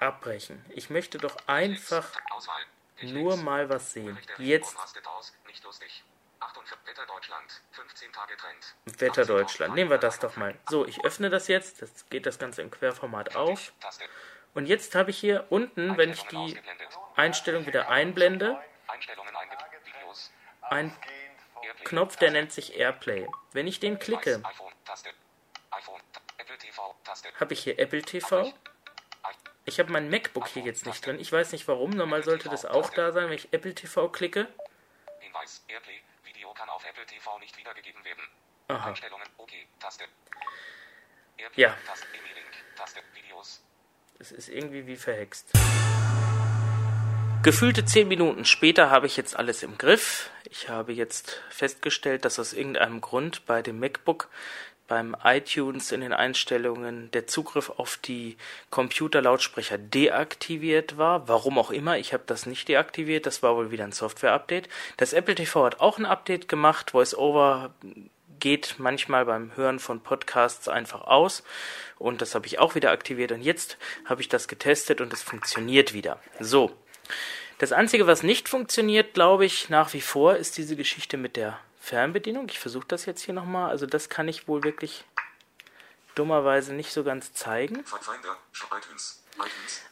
A: Abbrechen. Ich möchte doch einfach nur mal was sehen. Jetzt. Wetter Deutschland. Nehmen wir das doch mal. So, ich öffne das jetzt. Das geht das Ganze im Querformat auf. Und jetzt habe ich hier unten, wenn ich die Einstellung wieder einblende, ein Knopf, der nennt sich Airplay. Wenn ich den klicke, habe ich hier Apple TV. Ich habe mein MacBook hier jetzt nicht drin. Ich weiß nicht warum. Normal sollte das auch da sein, wenn ich Apple TV klicke. Aha. Ja. Es ist irgendwie wie verhext. Gefühlte zehn Minuten später habe ich jetzt alles im Griff. Ich habe jetzt festgestellt, dass aus irgendeinem Grund bei dem MacBook beim iTunes in den Einstellungen der Zugriff auf die Computerlautsprecher deaktiviert war. Warum auch immer, ich habe das nicht deaktiviert, das war wohl wieder ein Software-Update. Das Apple TV hat auch ein Update gemacht, VoiceOver geht manchmal beim Hören von Podcasts einfach aus und das habe ich auch wieder aktiviert und jetzt habe ich das getestet und es funktioniert wieder. So, das Einzige, was nicht funktioniert, glaube ich, nach wie vor, ist diese Geschichte mit der Fernbedienung. Ich versuche das jetzt hier nochmal. Also das kann ich wohl wirklich dummerweise nicht so ganz zeigen.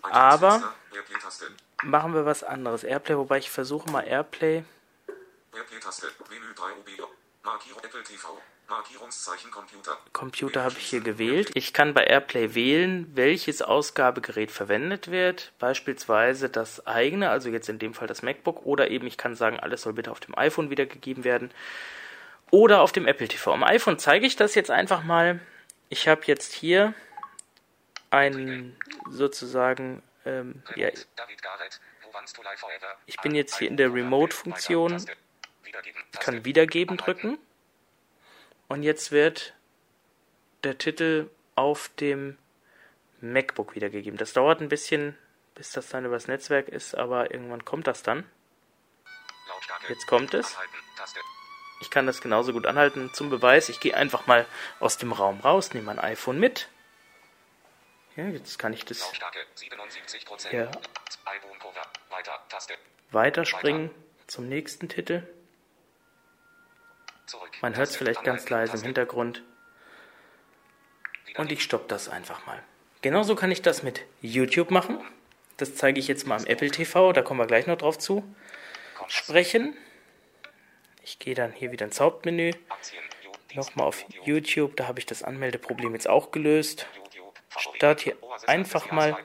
A: Aber machen wir was anderes. Airplay, wobei ich versuche mal Airplay.
B: Markierungszeichen Computer.
A: Computer habe ich hier gewählt. Ich kann bei AirPlay wählen, welches Ausgabegerät verwendet wird. Beispielsweise das eigene, also jetzt in dem Fall das MacBook. Oder eben ich kann sagen, alles soll bitte auf dem iPhone wiedergegeben werden. Oder auf dem Apple TV. Am iPhone zeige ich das jetzt einfach mal. Ich habe jetzt hier ein sozusagen, ähm, ja, ich bin jetzt hier in der Remote-Funktion. Ich kann Wiedergeben drücken. Und jetzt wird der Titel auf dem MacBook wiedergegeben. Das dauert ein bisschen, bis das dann übers Netzwerk ist, aber irgendwann kommt das dann. Jetzt kommt es. Ich kann das genauso gut anhalten. Zum Beweis, ich gehe einfach mal aus dem Raum raus, nehme mein iPhone mit. Ja, jetzt kann ich das ja, weiterspringen zum nächsten Titel. Man hört es vielleicht ganz leise im Hintergrund. Und ich stoppe das einfach mal. Genauso kann ich das mit YouTube machen. Das zeige ich jetzt mal am Apple TV, da kommen wir gleich noch drauf zu sprechen. Ich gehe dann hier wieder ins Hauptmenü. Nochmal auf YouTube, da habe ich das Anmeldeproblem jetzt auch gelöst. Start hier einfach mal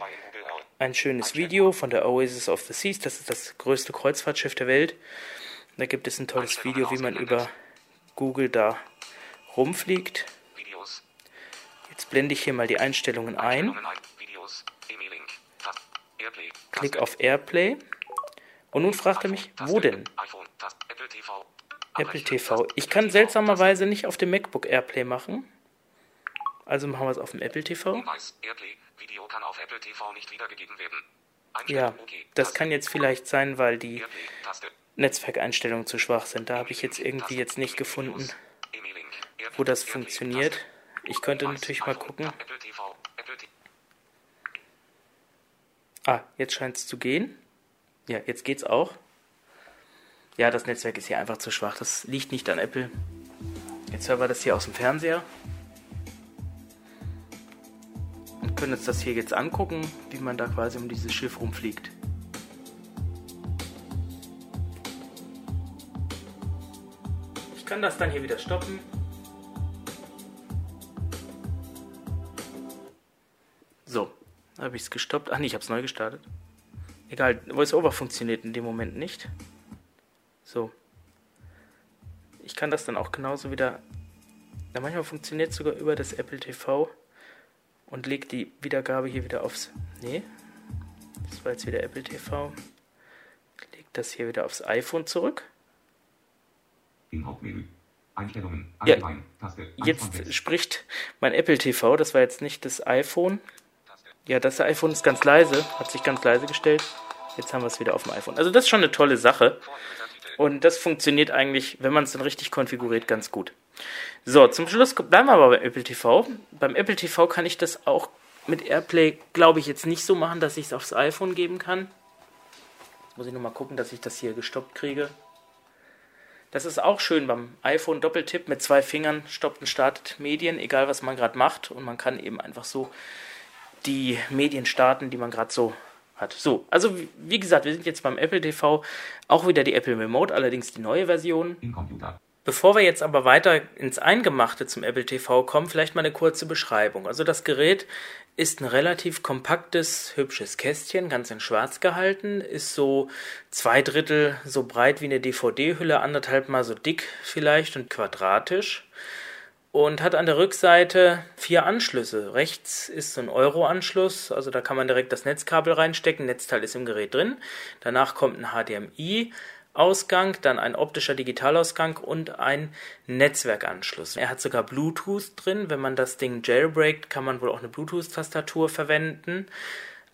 A: ein schönes Video von der Oasis of the Seas. Das ist das größte Kreuzfahrtschiff der Welt. Da gibt es ein tolles Video, wie man über Google da rumfliegt. Jetzt blende ich hier mal die Einstellungen ein. Klick auf Airplay. Und nun fragt er mich, wo denn? Apple TV. Ich kann seltsamerweise nicht auf dem MacBook Airplay machen. Also machen wir es auf dem Apple TV. Ja, das kann jetzt vielleicht sein, weil die Netzwerkeinstellungen zu schwach sind. Da habe ich jetzt irgendwie jetzt nicht gefunden, wo das funktioniert. Ich könnte natürlich mal gucken. Ah, jetzt scheint es zu gehen. Ja, jetzt geht's auch. Ja, das Netzwerk ist hier einfach zu schwach. Das liegt nicht an Apple. Jetzt hören wir das hier aus dem Fernseher. Und können uns das hier jetzt angucken, wie man da quasi um dieses Schiff rumfliegt. Ich kann das dann hier wieder stoppen. So, habe ich es gestoppt. Ach nee, ich habe es neu gestartet. Egal, VoiceOver funktioniert in dem Moment nicht. So. Ich kann das dann auch genauso wieder. Ja, manchmal funktioniert es sogar über das Apple TV und legt die Wiedergabe hier wieder aufs. Nee. Das war jetzt wieder Apple TV. Legt das hier wieder aufs iPhone zurück. Im Hauptmenü. Einstellungen. Ja, jetzt spricht mein Apple TV, das war jetzt nicht das iPhone. Ja, das iPhone ist ganz leise, hat sich ganz leise gestellt. Jetzt haben wir es wieder auf dem iPhone. Also das ist schon eine tolle Sache. Und das funktioniert eigentlich, wenn man es dann richtig konfiguriert, ganz gut. So, zum Schluss bleiben wir aber bei Apple TV. Beim Apple TV kann ich das auch mit AirPlay, glaube ich, jetzt nicht so machen, dass ich es aufs iPhone geben kann. Jetzt muss ich nochmal gucken, dass ich das hier gestoppt kriege. Das ist auch schön beim iPhone Doppeltipp mit zwei Fingern stoppt und startet Medien, egal was man gerade macht. Und man kann eben einfach so die Medien starten, die man gerade so hat. So, also wie gesagt, wir sind jetzt beim Apple TV, auch wieder die Apple Remote, allerdings die neue Version. Bevor wir jetzt aber weiter ins Eingemachte zum Apple TV kommen, vielleicht mal eine kurze Beschreibung. Also das Gerät ist ein relativ kompaktes, hübsches Kästchen, ganz in schwarz gehalten, ist so zwei Drittel so breit wie eine DVD-Hülle, anderthalb mal so dick vielleicht und quadratisch und hat an der Rückseite vier Anschlüsse. Rechts ist so ein Euro-Anschluss, also da kann man direkt das Netzkabel reinstecken, Netzteil ist im Gerät drin. Danach kommt ein HDMI, Ausgang, dann ein optischer Digitalausgang und ein Netzwerkanschluss. Er hat sogar Bluetooth drin. Wenn man das Ding jailbreakt, kann man wohl auch eine Bluetooth-Tastatur verwenden.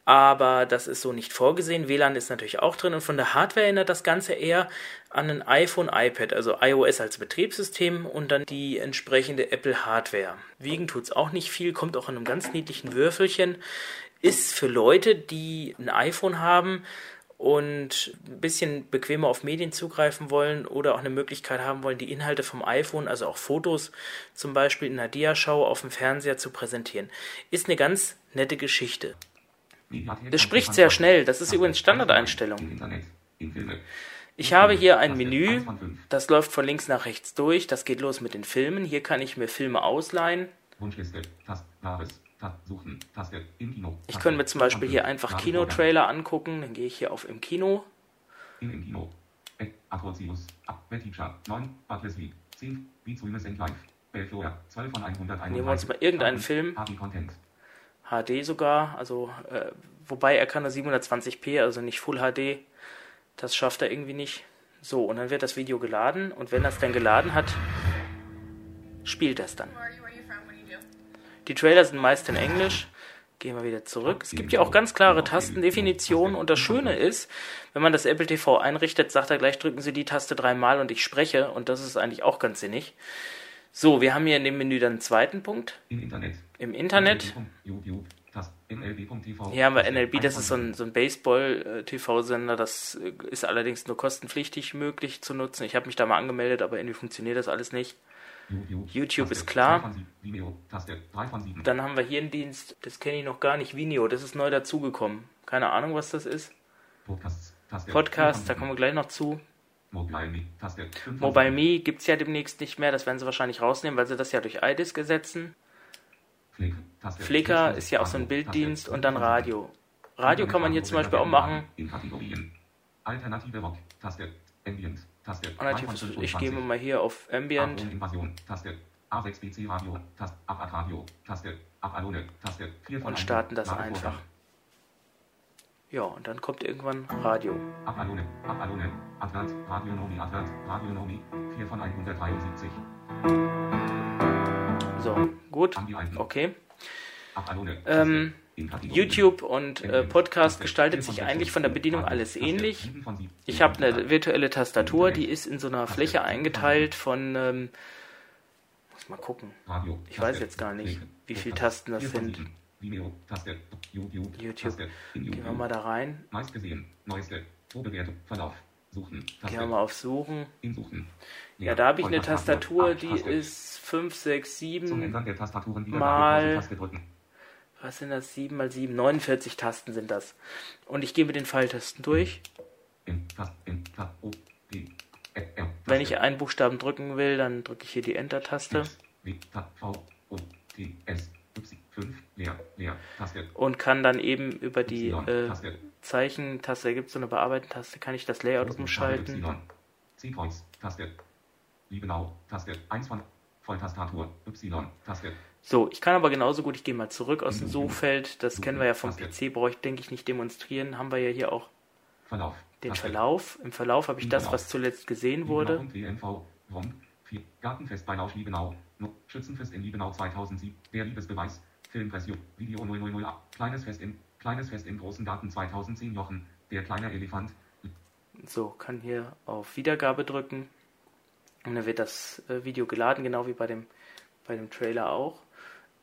A: Aber das ist so nicht vorgesehen. WLAN ist natürlich auch drin und von der Hardware erinnert das Ganze eher an ein iPhone, iPad, also iOS als Betriebssystem und dann die entsprechende Apple Hardware. Wiegen tut es auch nicht viel, kommt auch in einem ganz niedlichen Würfelchen. Ist für Leute, die ein iPhone haben, und ein bisschen bequemer auf Medien zugreifen wollen oder auch eine Möglichkeit haben wollen, die Inhalte vom iPhone, also auch Fotos zum Beispiel in einer Diaschau auf dem Fernseher zu präsentieren. Ist eine ganz nette Geschichte. Das spricht sehr schnell. Das ist übrigens Standardeinstellung. Ich habe hier ein Menü, das läuft von links nach rechts durch. Das geht los mit den Filmen. Hier kann ich mir Filme ausleihen.
B: Wunschliste. Tast. Suchen. Taste. Im Kino.
A: Ich könnte mir zum Beispiel hier einfach Kinotrailer angucken. Dann gehe ich hier auf im Kino.
B: In im Kino. Atrocius. Betticha. 9. Bud Leslie. 10. Wie zu and Live. Belflor. 12 von 131.
A: Nehmen wir uns mal irgendeinen Film. HD sogar. Also, äh, wobei er kann nur 720p, also nicht Full HD. Das schafft er irgendwie nicht. So, und dann wird das Video geladen. Und wenn das dann geladen hat, spielt das dann. Die Trailer sind meist in Englisch. Gehen wir wieder zurück. Es gibt ja auch ganz klare Tastendefinitionen und das Schöne ist, wenn man das Apple TV einrichtet, sagt er gleich, drücken Sie die Taste dreimal und ich spreche und das ist eigentlich auch ganz sinnig. So, wir haben hier in dem Menü dann einen zweiten Punkt.
B: Im Internet.
A: Im Internet. Hier haben wir NLB, das ist so ein, so ein Baseball-TV-Sender, das äh, ist allerdings nur kostenpflichtig möglich zu nutzen. Ich habe mich da mal angemeldet, aber irgendwie funktioniert das alles nicht. YouTube ist klar.
B: Zwei von sieben. Vimeo. Taste. 3 von 7.
A: Dann haben wir hier einen Dienst, das kenne ich noch gar nicht, Vimeo, das ist neu dazugekommen. Keine Ahnung, was das ist. Podcast, da kommen wir gleich noch zu.
B: Mobile Me. Taste. 5 von
A: Mobile
B: sieben.
A: Me gibt es ja demnächst nicht mehr, das werden sie wahrscheinlich rausnehmen, weil sie das ja durch iDisk ersetzen. Flickr ist ja auch so ein. Bilddienst und dann
B: 5 von sieben.
A: Radio. Radio kann man hier zum Beispiel auch machen.
B: Alternative Rock. Taste. Ambient. Taste.
A: Relativ,
B: von
A: ich
B: 25.
A: gehe mal hier auf Ambient.
B: Invasion. Taste. A6BC Radio. Taste. Ab Radio. Taste. Ab Alone. Taste. 4 von
A: Und
B: 1.
A: starten das einfach. Ja, und dann kommt irgendwann Radio.
B: Ab Alone. Ab Alone. Advert. Radio Nomi. Advert. Radio Nomi. 4 von 173.
A: So, gut. Okay. Ähm. YouTube und äh,
B: Ambient.
A: Podcast gestaltet
B: 4 von
A: sich eigentlich von der
B: 16.
A: Bedienung alles ähnlich.
B: 7 von 7.
A: Ich habe eine virtuelle Tastatur, die ist in so einer Fläche eingeteilt von, ähm, muss mal gucken. Ich weiß jetzt gar nicht, wie viele. Tasten das
B: 4 von
A: sind.
B: 7. Vimeo. Taste. YouTube.
A: Gehen wir mal da rein.
B: Meist gesehen. Neueste. Probewertung. Verlauf. Suchen. Taste.
A: Gehen wir mal auf Suchen. Ja, da habe ich eine. Tastatur, die ist 5, 6,
B: Zum
A: 7,
B: Ändern der Tastaturen wieder
A: Mal-. Was sind das? 7 mal 7, 49 Tasten sind das. Und ich gehe mit den Pfeiltasten durch. Wenn ich einen Buchstaben drücken will, dann drücke ich hier die Enter-Taste.
B: X, W, Tab, V, O, T, S, Y, 5, leer, leer, Taste,
A: Und kann dann eben über die äh,
B: Taste,
A: Zeichentaste, da gibt es so eine Bearbeiten-Taste, kann ich das Layout umschalten.
B: Liebenau, Taste, 1 von Volltastatur, Y, Taste,
A: So, ich kann aber genauso gut, ich gehe mal zurück aus dem
B: Mhm.
A: Suchfeld, das kennen wir ja vom. PC, brauche ich, denke ich, nicht demonstrieren, haben wir ja hier auch
B: Verlauf,
A: den Verlauf. Im Verlauf habe ich
B: Im
A: das, was zuletzt gesehen wurde.
B: und WMV, ROM, 4, Gartenfest bei Lausch Liebenau, Schützenfest in Liebenau 2007, der Liebesbeweis, Filmpressio, Video 000, kleines Fest in, kleines Fest im großen Garten 2010 Jochen, der kleine Elefant,
A: So, kann hier auf Wiedergabe drücken. Und dann wird das äh, Video geladen, genau wie bei dem, bei dem Trailer auch.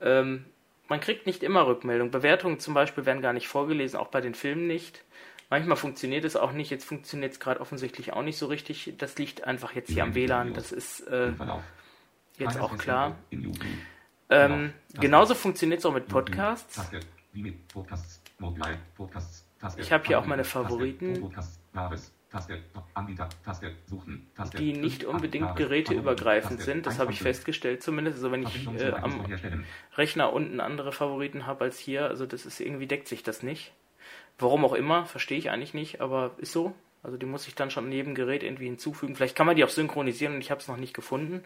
A: Ähm, man kriegt nicht immer Rückmeldung. Bewertungen zum Beispiel werden gar nicht vorgelesen, auch bei den Filmen nicht. Manchmal funktioniert es auch nicht. Jetzt funktioniert es gerade offensichtlich auch nicht so richtig. Das liegt einfach jetzt hier am WLAN. Das ist äh, jetzt auch klar. Ähm,
B: Taste.
A: genauso funktioniert es auch mit Podcasts. Ich habe hier auch meine Favoriten.
B: Taste, Anbieter, Taste, Suchen, Taste.
A: die nicht unbedingt geräteübergreifend sind. Das habe ich festgestellt zumindest. Also wenn ich äh, am. Rechner unten andere Favoriten habe als hier. Also das ist irgendwie deckt sich das nicht. Warum auch immer, verstehe ich eigentlich nicht, aber ist so. Also die muss ich dann schon neben Gerät irgendwie hinzufügen. Vielleicht kann man die auch synchronisieren und ich habe es noch nicht gefunden.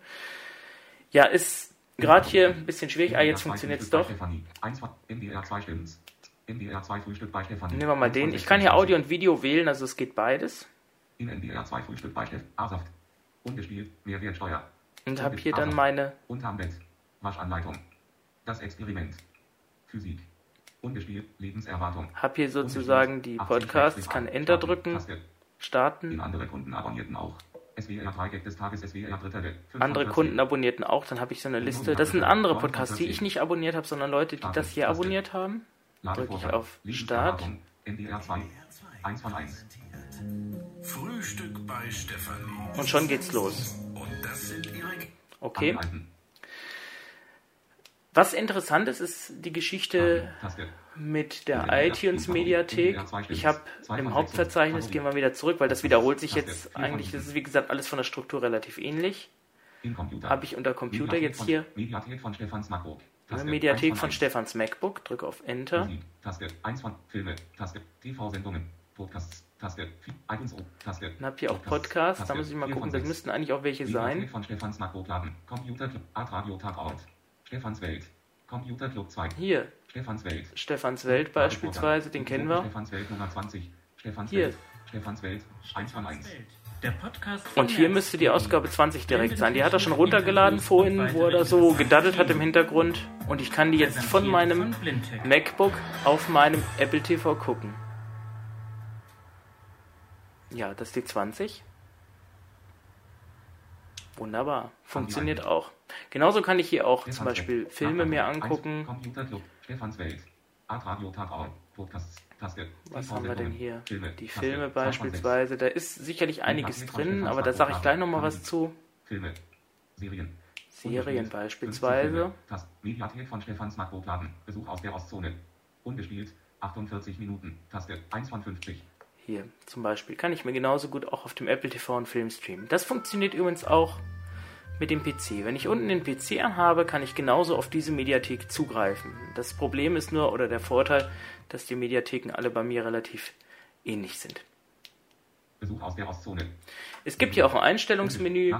A: Ja, ist gerade hier ein bisschen schwierig. Ah, jetzt
B: NDR 2
A: funktioniert es doch.
B: bei Stefanie. Eins von NDR 2 stimmt's. NDR 2 Frühstück bei Stefanie.
A: Nehmen wir mal den. Ich kann hier
B: 16.000.
A: Audio und Video wählen, also es geht beides.
B: In NDR 2 Frühstück bei Steff. A-Saft. Ungespielt. Mehrwertsteuer.
A: Und habe hier dann meine
B: Unterm Bett. Waschanleitung. Das Experiment. Physik. Ungespielt. Lebenserwartung.
A: habe hier sozusagen die Podcasts, kann Enter drücken, starten.
B: andere Kunden abonnierten auch. SWR 3 Gag des Tages, SWR Dritter Welt.
A: Andere Kunden abonnierten auch, dann habe ich so eine Liste. Das sind andere Podcasts, die ich nicht abonniert habe, sondern Leute, die das hier abonniert haben. Drücke ich auf Start.
B: NDR 2. 1 von 1.
D: Frühstück bei Stefanie.
A: Und schon geht's los.
D: Und das sind ihre
A: Okay.
B: Anhalten.
A: Was interessant ist, ist die Geschichte mit der iTunes-Mediathek. Ich habe im Hauptverzeichnis, gehen wir wieder zurück, weil das wiederholt sich jetzt eigentlich, das ist wie gesagt alles von der Struktur relativ ähnlich. Habe ich unter Computer jetzt hier.
B: Mediathek von Stefans MacBook. Taste
A: Mediathek
B: 1
A: von Stefans MacBook, drücke auf Enter.
B: Taste 1 von Filme, Taste TV-Sendungen, Podcasts, Taste O, Taste.
A: Dann habe ich auch Podcasts, da muss ich mal gucken, das müssten eigentlich auch welche sein.
B: Von Stefans MacBook laden. Computer Club, Art Radio Tag Out. Stefans Welt. Computer Club 2.
A: Hier,
B: Stefans Welt.
A: Stefans Welt beispielsweise, den kennen wir.
B: Stefans Welt Nummer 20. Stefans
A: Hier.
B: Welt. Stefans Welt 1 von 1.
D: Der Podcast
A: Und hier müsste die Ausgabe 20 direkt sein. Die hat er schon runtergeladen vorhin, wo er da so gedaddelt hat im Hintergrund. Und ich kann die jetzt von meinem MacBook auf meinem Apple TV gucken. Ja, das ist die 20. Wunderbar. Funktioniert auch. Genauso kann ich hier auch zum Beispiel Filme mir angucken.
B: Stefans Welt.
A: Was haben wir denn hier?
B: Filme.
A: Die. Filme
B: 2 von 6.
A: beispielsweise. Da ist sicherlich einiges drin, aber da sage ich gleich nochmal was zu.
B: Filme. Serien.
A: Serien beispielsweise.
B: 15 Filme. Taste. Mediathek von Stefans MacBook laden. Besuch aus der Ostzone. Ungespielt. 48 Minuten. Taste 1 von 50.
A: Hier zum Beispiel kann ich mir genauso gut auch auf dem Apple TV einen Film streamen. Das funktioniert übrigens auch mit dem PC. Wenn ich unten den PC anhabe, kann ich genauso auf diese Mediathek zugreifen. Das Problem ist nur, oder der Vorteil, dass die Mediatheken alle bei mir relativ ähnlich sind.
B: Besuch aus der Ostzone.
A: Es gibt hier auch ein Einstellungsmenü.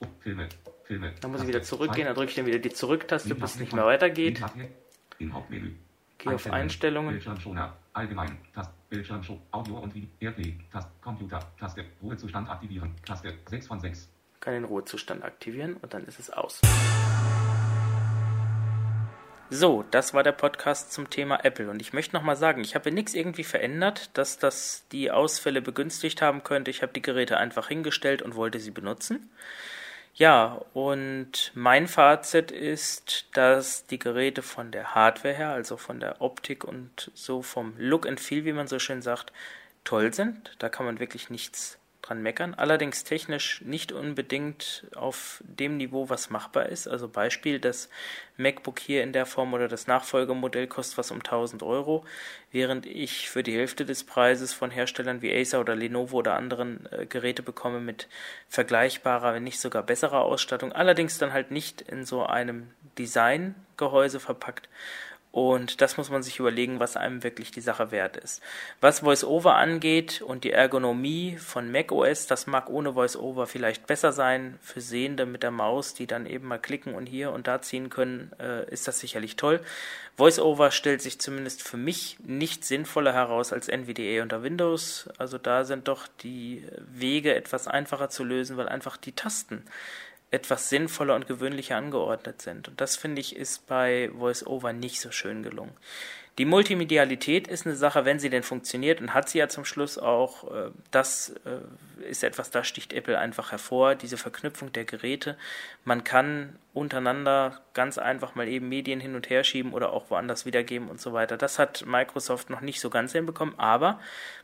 B: Oh, Filme. Filme.
A: Da muss ich wieder zurückgehen, dann drücke ich dann wieder die Zurück-Taste, bis es nicht mehr weitergeht.
B: Mediathek. Im Hauptmenü.
A: Gehe auf Einstellungen.
B: Allgemein. Taste. Bildschirmschoner. Audio und Video. Airplay. Taste. Computer. Taste. Ruhezustand aktivieren. Taste. 6 von 6.
A: kann den Ruhezustand aktivieren und dann ist es aus. So, das war der Podcast zum Thema Apple und ich möchte nochmal sagen, ich habe nichts irgendwie verändert, dass das die Ausfälle begünstigt haben könnte. Ich habe die Geräte einfach hingestellt und wollte sie benutzen. Ja, und mein Fazit ist, dass die Geräte von der Hardware her, also von der Optik und so vom Look and Feel, wie man so schön sagt, toll sind. Da kann man wirklich nichts dran meckern. Allerdings technisch nicht unbedingt auf dem Niveau, was machbar ist. Also Beispiel, das MacBook hier in der Form oder das Nachfolgemodell kostet was um 1000 Euro, während ich für die Hälfte des Preises von Herstellern wie Acer oder Lenovo oder anderen äh, Geräte bekomme mit vergleichbarer, wenn nicht sogar besserer Ausstattung. Allerdings dann halt nicht in so einem Designgehäuse verpackt. Und das muss man sich überlegen, was einem wirklich die Sache wert ist. Was VoiceOver angeht und die Ergonomie von macOS, das mag ohne VoiceOver vielleicht besser sein. Für Sehende mit der Maus, die dann eben mal klicken und hier und da ziehen können, äh, ist das sicherlich toll. VoiceOver stellt sich zumindest für mich nicht sinnvoller heraus als NVDA unter Windows. Also da sind doch die Wege etwas einfacher zu lösen, weil einfach die Tasten etwas sinnvoller und gewöhnlicher angeordnet sind. Und das finde ich ist bei VoiceOver nicht so schön gelungen. Die Multimedialität ist eine Sache, wenn sie denn funktioniert und hat sie ja zum Schluss auch. Äh, das äh, ist etwas, da sticht Apple einfach hervor, diese Verknüpfung der Geräte. Man kann untereinander ganz einfach mal eben Medien hin und her schieben oder auch woanders wiedergeben und so weiter. Das hat Microsoft noch nicht so ganz hinbekommen, aber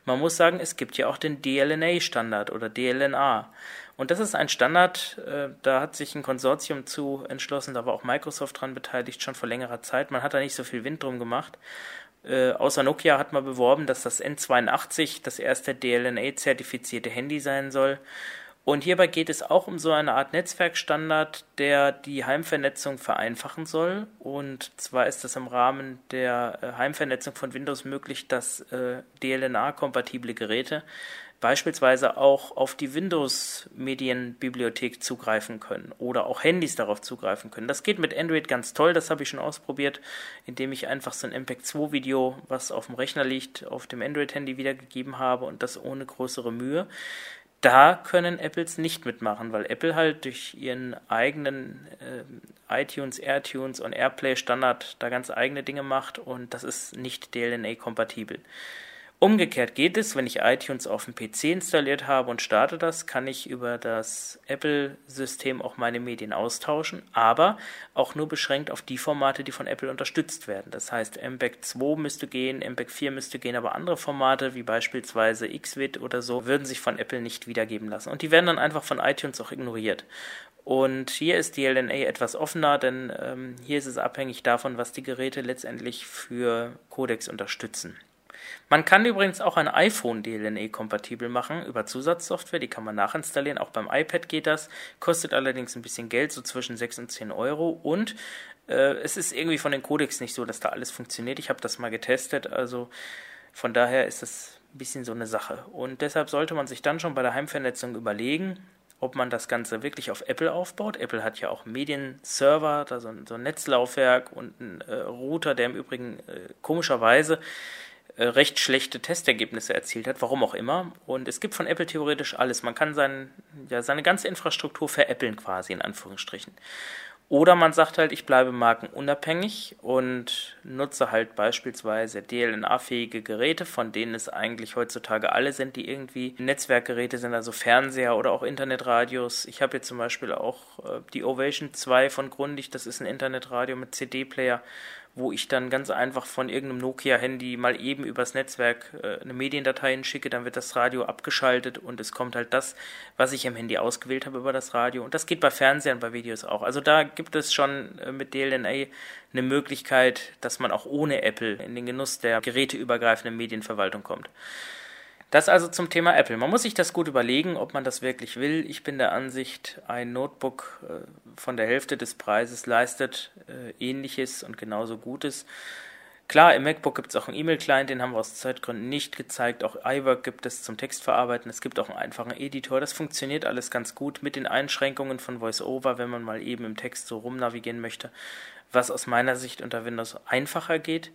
A: man muss sagen, es gibt ja auch den DLNA-Standard oder DLNA. Und das ist ein Standard, äh, da hat sich ein Konsortium zu entschlossen, da war auch Microsoft dran beteiligt, schon vor längerer Zeit. Man hat da nicht so viel Wind drum gemacht. Äh, außer Nokia hat man beworben, dass das N82 das erste DLNA-zertifizierte Handy sein soll. Und hierbei geht es auch um so eine Art Netzwerkstandard, der die Heimvernetzung vereinfachen soll. Und zwar ist es im Rahmen der äh, Heimvernetzung von Windows möglich, dass äh, DLNA-kompatible Geräte beispielsweise auch auf die Windows-Medienbibliothek zugreifen können oder auch Handys darauf zugreifen können. Das geht mit Android ganz toll, das habe ich schon ausprobiert, indem ich einfach so ein MPEG-2-Video, was auf dem Rechner liegt, auf dem Android-Handy wiedergegeben habe und das ohne größere Mühe. Da können Apples nicht mitmachen, weil Apple halt durch ihren eigenen äh, iTunes, AirTunes und AirPlay Standard da ganz eigene Dinge macht und das ist nicht DLNA-kompatibel. Umgekehrt geht es, wenn ich iTunes auf dem PC installiert habe und starte das, kann ich über das Apple-System auch meine Medien austauschen, aber auch nur beschränkt auf die Formate, die von Apple unterstützt werden. Das heißt, MPEG 2 müsste gehen, MPEG 4 müsste gehen, aber andere Formate, wie beispielsweise XVID oder so, würden sich von Apple nicht wiedergeben lassen. Und die werden dann einfach von iTunes auch ignoriert. Und hier ist die LNA etwas offener, denn ähm, hier ist es abhängig davon, was die Geräte letztendlich für Codecs unterstützen. Man kann übrigens auch ein iPhone DLNA-kompatibel machen über Zusatzsoftware, die kann man nachinstallieren. Auch beim iPad geht das, kostet allerdings ein bisschen Geld, so zwischen 6 und 10 Euro. Und äh, es ist irgendwie von den Codecs nicht so, dass da alles funktioniert. Ich habe das mal getestet, also von daher ist das ein bisschen so eine Sache. Und deshalb sollte man sich dann schon bei der Heimvernetzung überlegen, ob man das Ganze wirklich auf Apple aufbaut. Apple hat ja auch Medienserver, da so ein, so ein Netzlaufwerk und einen äh, Router, der im Übrigen äh, komischerweise recht schlechte Testergebnisse erzielt hat, warum auch immer. Und es gibt von Apple theoretisch alles. Man kann sein, ja, seine ganze Infrastruktur veräppeln quasi, in Anführungsstrichen. Oder man sagt halt, ich bleibe markenunabhängig und nutze halt beispielsweise DLNA-fähige Geräte, von denen es eigentlich heutzutage alle sind, die irgendwie Netzwerkgeräte sind, also Fernseher oder auch Internetradios. Ich habe jetzt zum Beispiel auch äh, die Ovation 2 von Grundig, das ist ein Internetradio mit CD-Player wo ich dann ganz einfach von irgendeinem Nokia-Handy mal eben übers Netzwerk äh, eine Mediendatei hinschicke, dann wird das Radio abgeschaltet und es kommt halt das, was ich im Handy ausgewählt habe über das Radio. Und das geht bei Fernsehern, bei Videos auch. Also da gibt es schon äh, mit DLNA eine Möglichkeit, dass man auch ohne Apple in den Genuss der geräteübergreifenden Medienverwaltung kommt. Das also zum Thema Apple. Man muss sich das gut überlegen, ob man das wirklich will. Ich bin der Ansicht, ein Notebook äh, von der Hälfte des Preises leistet äh, ähnliches und genauso Gutes. Klar, im MacBook gibt es auch einen E-Mail-Client, den haben wir aus Zeitgründen nicht gezeigt. Auch iWork gibt es zum Textverarbeiten. Es gibt auch einen einfachen Editor. Das funktioniert alles ganz gut mit den Einschränkungen von VoiceOver, wenn man mal eben im Text so rumnavigieren möchte, was aus meiner Sicht unter Windows einfacher geht.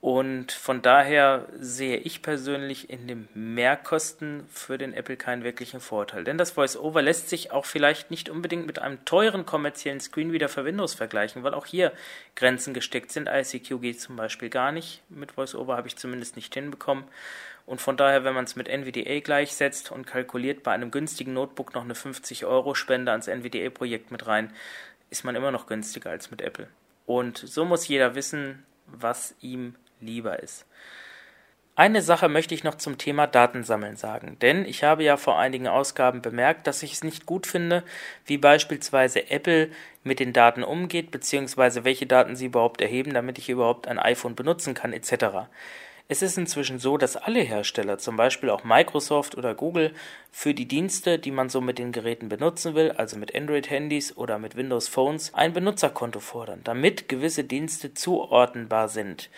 A: Und von daher sehe ich persönlich in den Mehrkosten für den Apple keinen wirklichen Vorteil. Denn das VoiceOver lässt sich auch vielleicht nicht unbedingt mit einem teuren kommerziellen Screenreader für Windows vergleichen, weil auch hier Grenzen gesteckt sind. ICQ geht zum Beispiel gar nicht. Mit VoiceOver habe ich zumindest nicht hinbekommen. Und von daher, wenn man es mit NVDA gleichsetzt und kalkuliert bei einem günstigen Notebook noch eine 50 Euro Spende ans NVDA-Projekt mit rein, ist man immer noch günstiger als mit Apple. Und so muss jeder wissen, was ihm lieber ist. Eine Sache möchte ich noch zum Thema Datensammeln sagen, denn ich habe ja vor einigen Ausgaben bemerkt, dass ich es nicht gut finde, wie beispielsweise Apple mit den Daten umgeht, beziehungsweise welche Daten sie überhaupt erheben, damit ich überhaupt ein iPhone benutzen kann, etc. Es ist inzwischen so, dass alle Hersteller, zum Beispiel auch Microsoft oder Google, für die Dienste, die man so mit den Geräten benutzen will, also mit Android-Handys oder mit Windows Phones, ein Benutzerkonto fordern, damit gewisse Dienste zuordnenbar sind.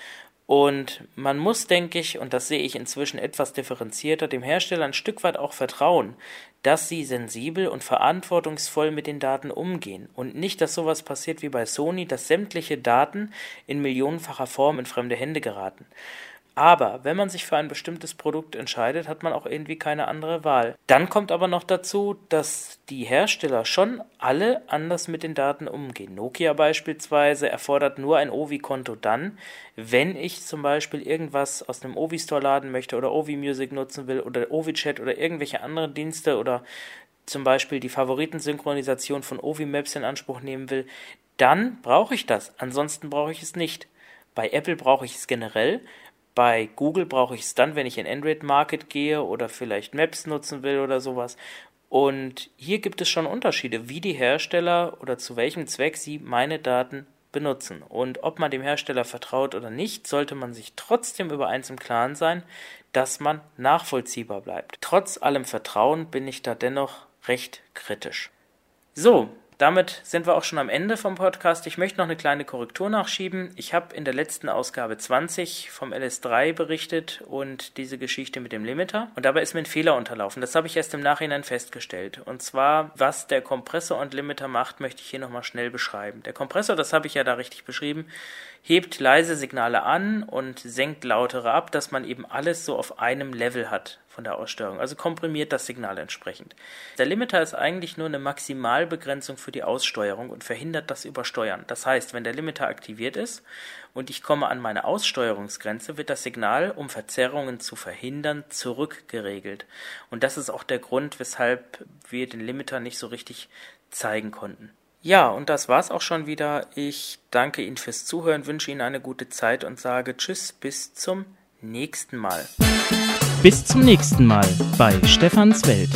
A: Und man muss, denke ich, und das sehe ich inzwischen etwas differenzierter, dem Hersteller ein Stück weit auch vertrauen, dass sie sensibel und verantwortungsvoll mit den Daten umgehen und nicht, dass sowas passiert wie bei Sony, dass sämtliche Daten in millionenfacher Form in fremde Hände geraten. Aber wenn man sich für ein bestimmtes Produkt entscheidet, hat man auch irgendwie keine andere Wahl. Dann kommt aber noch dazu, dass die Hersteller schon alle anders mit den Daten umgehen. Nokia beispielsweise erfordert nur ein Ovi-Konto dann, wenn ich zum Beispiel irgendwas aus einem Ovi-Store laden möchte oder Ovi-Music nutzen will oder Ovi-Chat oder irgendwelche anderen Dienste oder zum Beispiel die Favoritensynchronisation von Ovi Maps in Anspruch nehmen will, dann brauche ich das. Ansonsten brauche ich es nicht. Bei Apple brauche ich es generell bei Google brauche ich es dann, wenn ich in Android Market gehe oder vielleicht Maps nutzen will oder sowas. Und hier gibt es schon Unterschiede, wie die Hersteller oder zu welchem Zweck sie meine Daten benutzen. Und ob man dem Hersteller vertraut oder nicht, sollte man sich trotzdem über eins im Klaren sein, dass man nachvollziehbar bleibt. Trotz allem Vertrauen bin ich da dennoch recht kritisch. So, damit sind wir auch schon am Ende vom Podcast. Ich möchte noch eine kleine Korrektur nachschieben. Ich habe in der letzten Ausgabe 20 vom LS3 berichtet und diese Geschichte mit dem Limiter. Und dabei ist mir ein Fehler unterlaufen. Das habe ich erst im Nachhinein festgestellt. Und zwar, was der Kompressor und Limiter macht, möchte ich hier nochmal schnell beschreiben. Der Kompressor, das habe ich ja da richtig beschrieben, hebt leise Signale an und senkt lautere ab, dass man eben alles so auf einem Level hat von der Aussteuerung, also komprimiert das Signal entsprechend. Der Limiter ist eigentlich nur eine Maximalbegrenzung für die Aussteuerung und verhindert das Übersteuern. Das heißt, wenn der Limiter aktiviert ist und ich komme an meine Aussteuerungsgrenze, wird das Signal, um Verzerrungen zu verhindern, zurückgeregelt. Und das ist auch der Grund, weshalb wir den Limiter nicht so richtig zeigen konnten. Ja, und das war's auch schon wieder. Ich danke Ihnen fürs Zuhören, wünsche Ihnen eine gute Zeit und sage Tschüss, bis zum nächsten Mal.
E: Bis zum nächsten Mal bei Stefans Welt.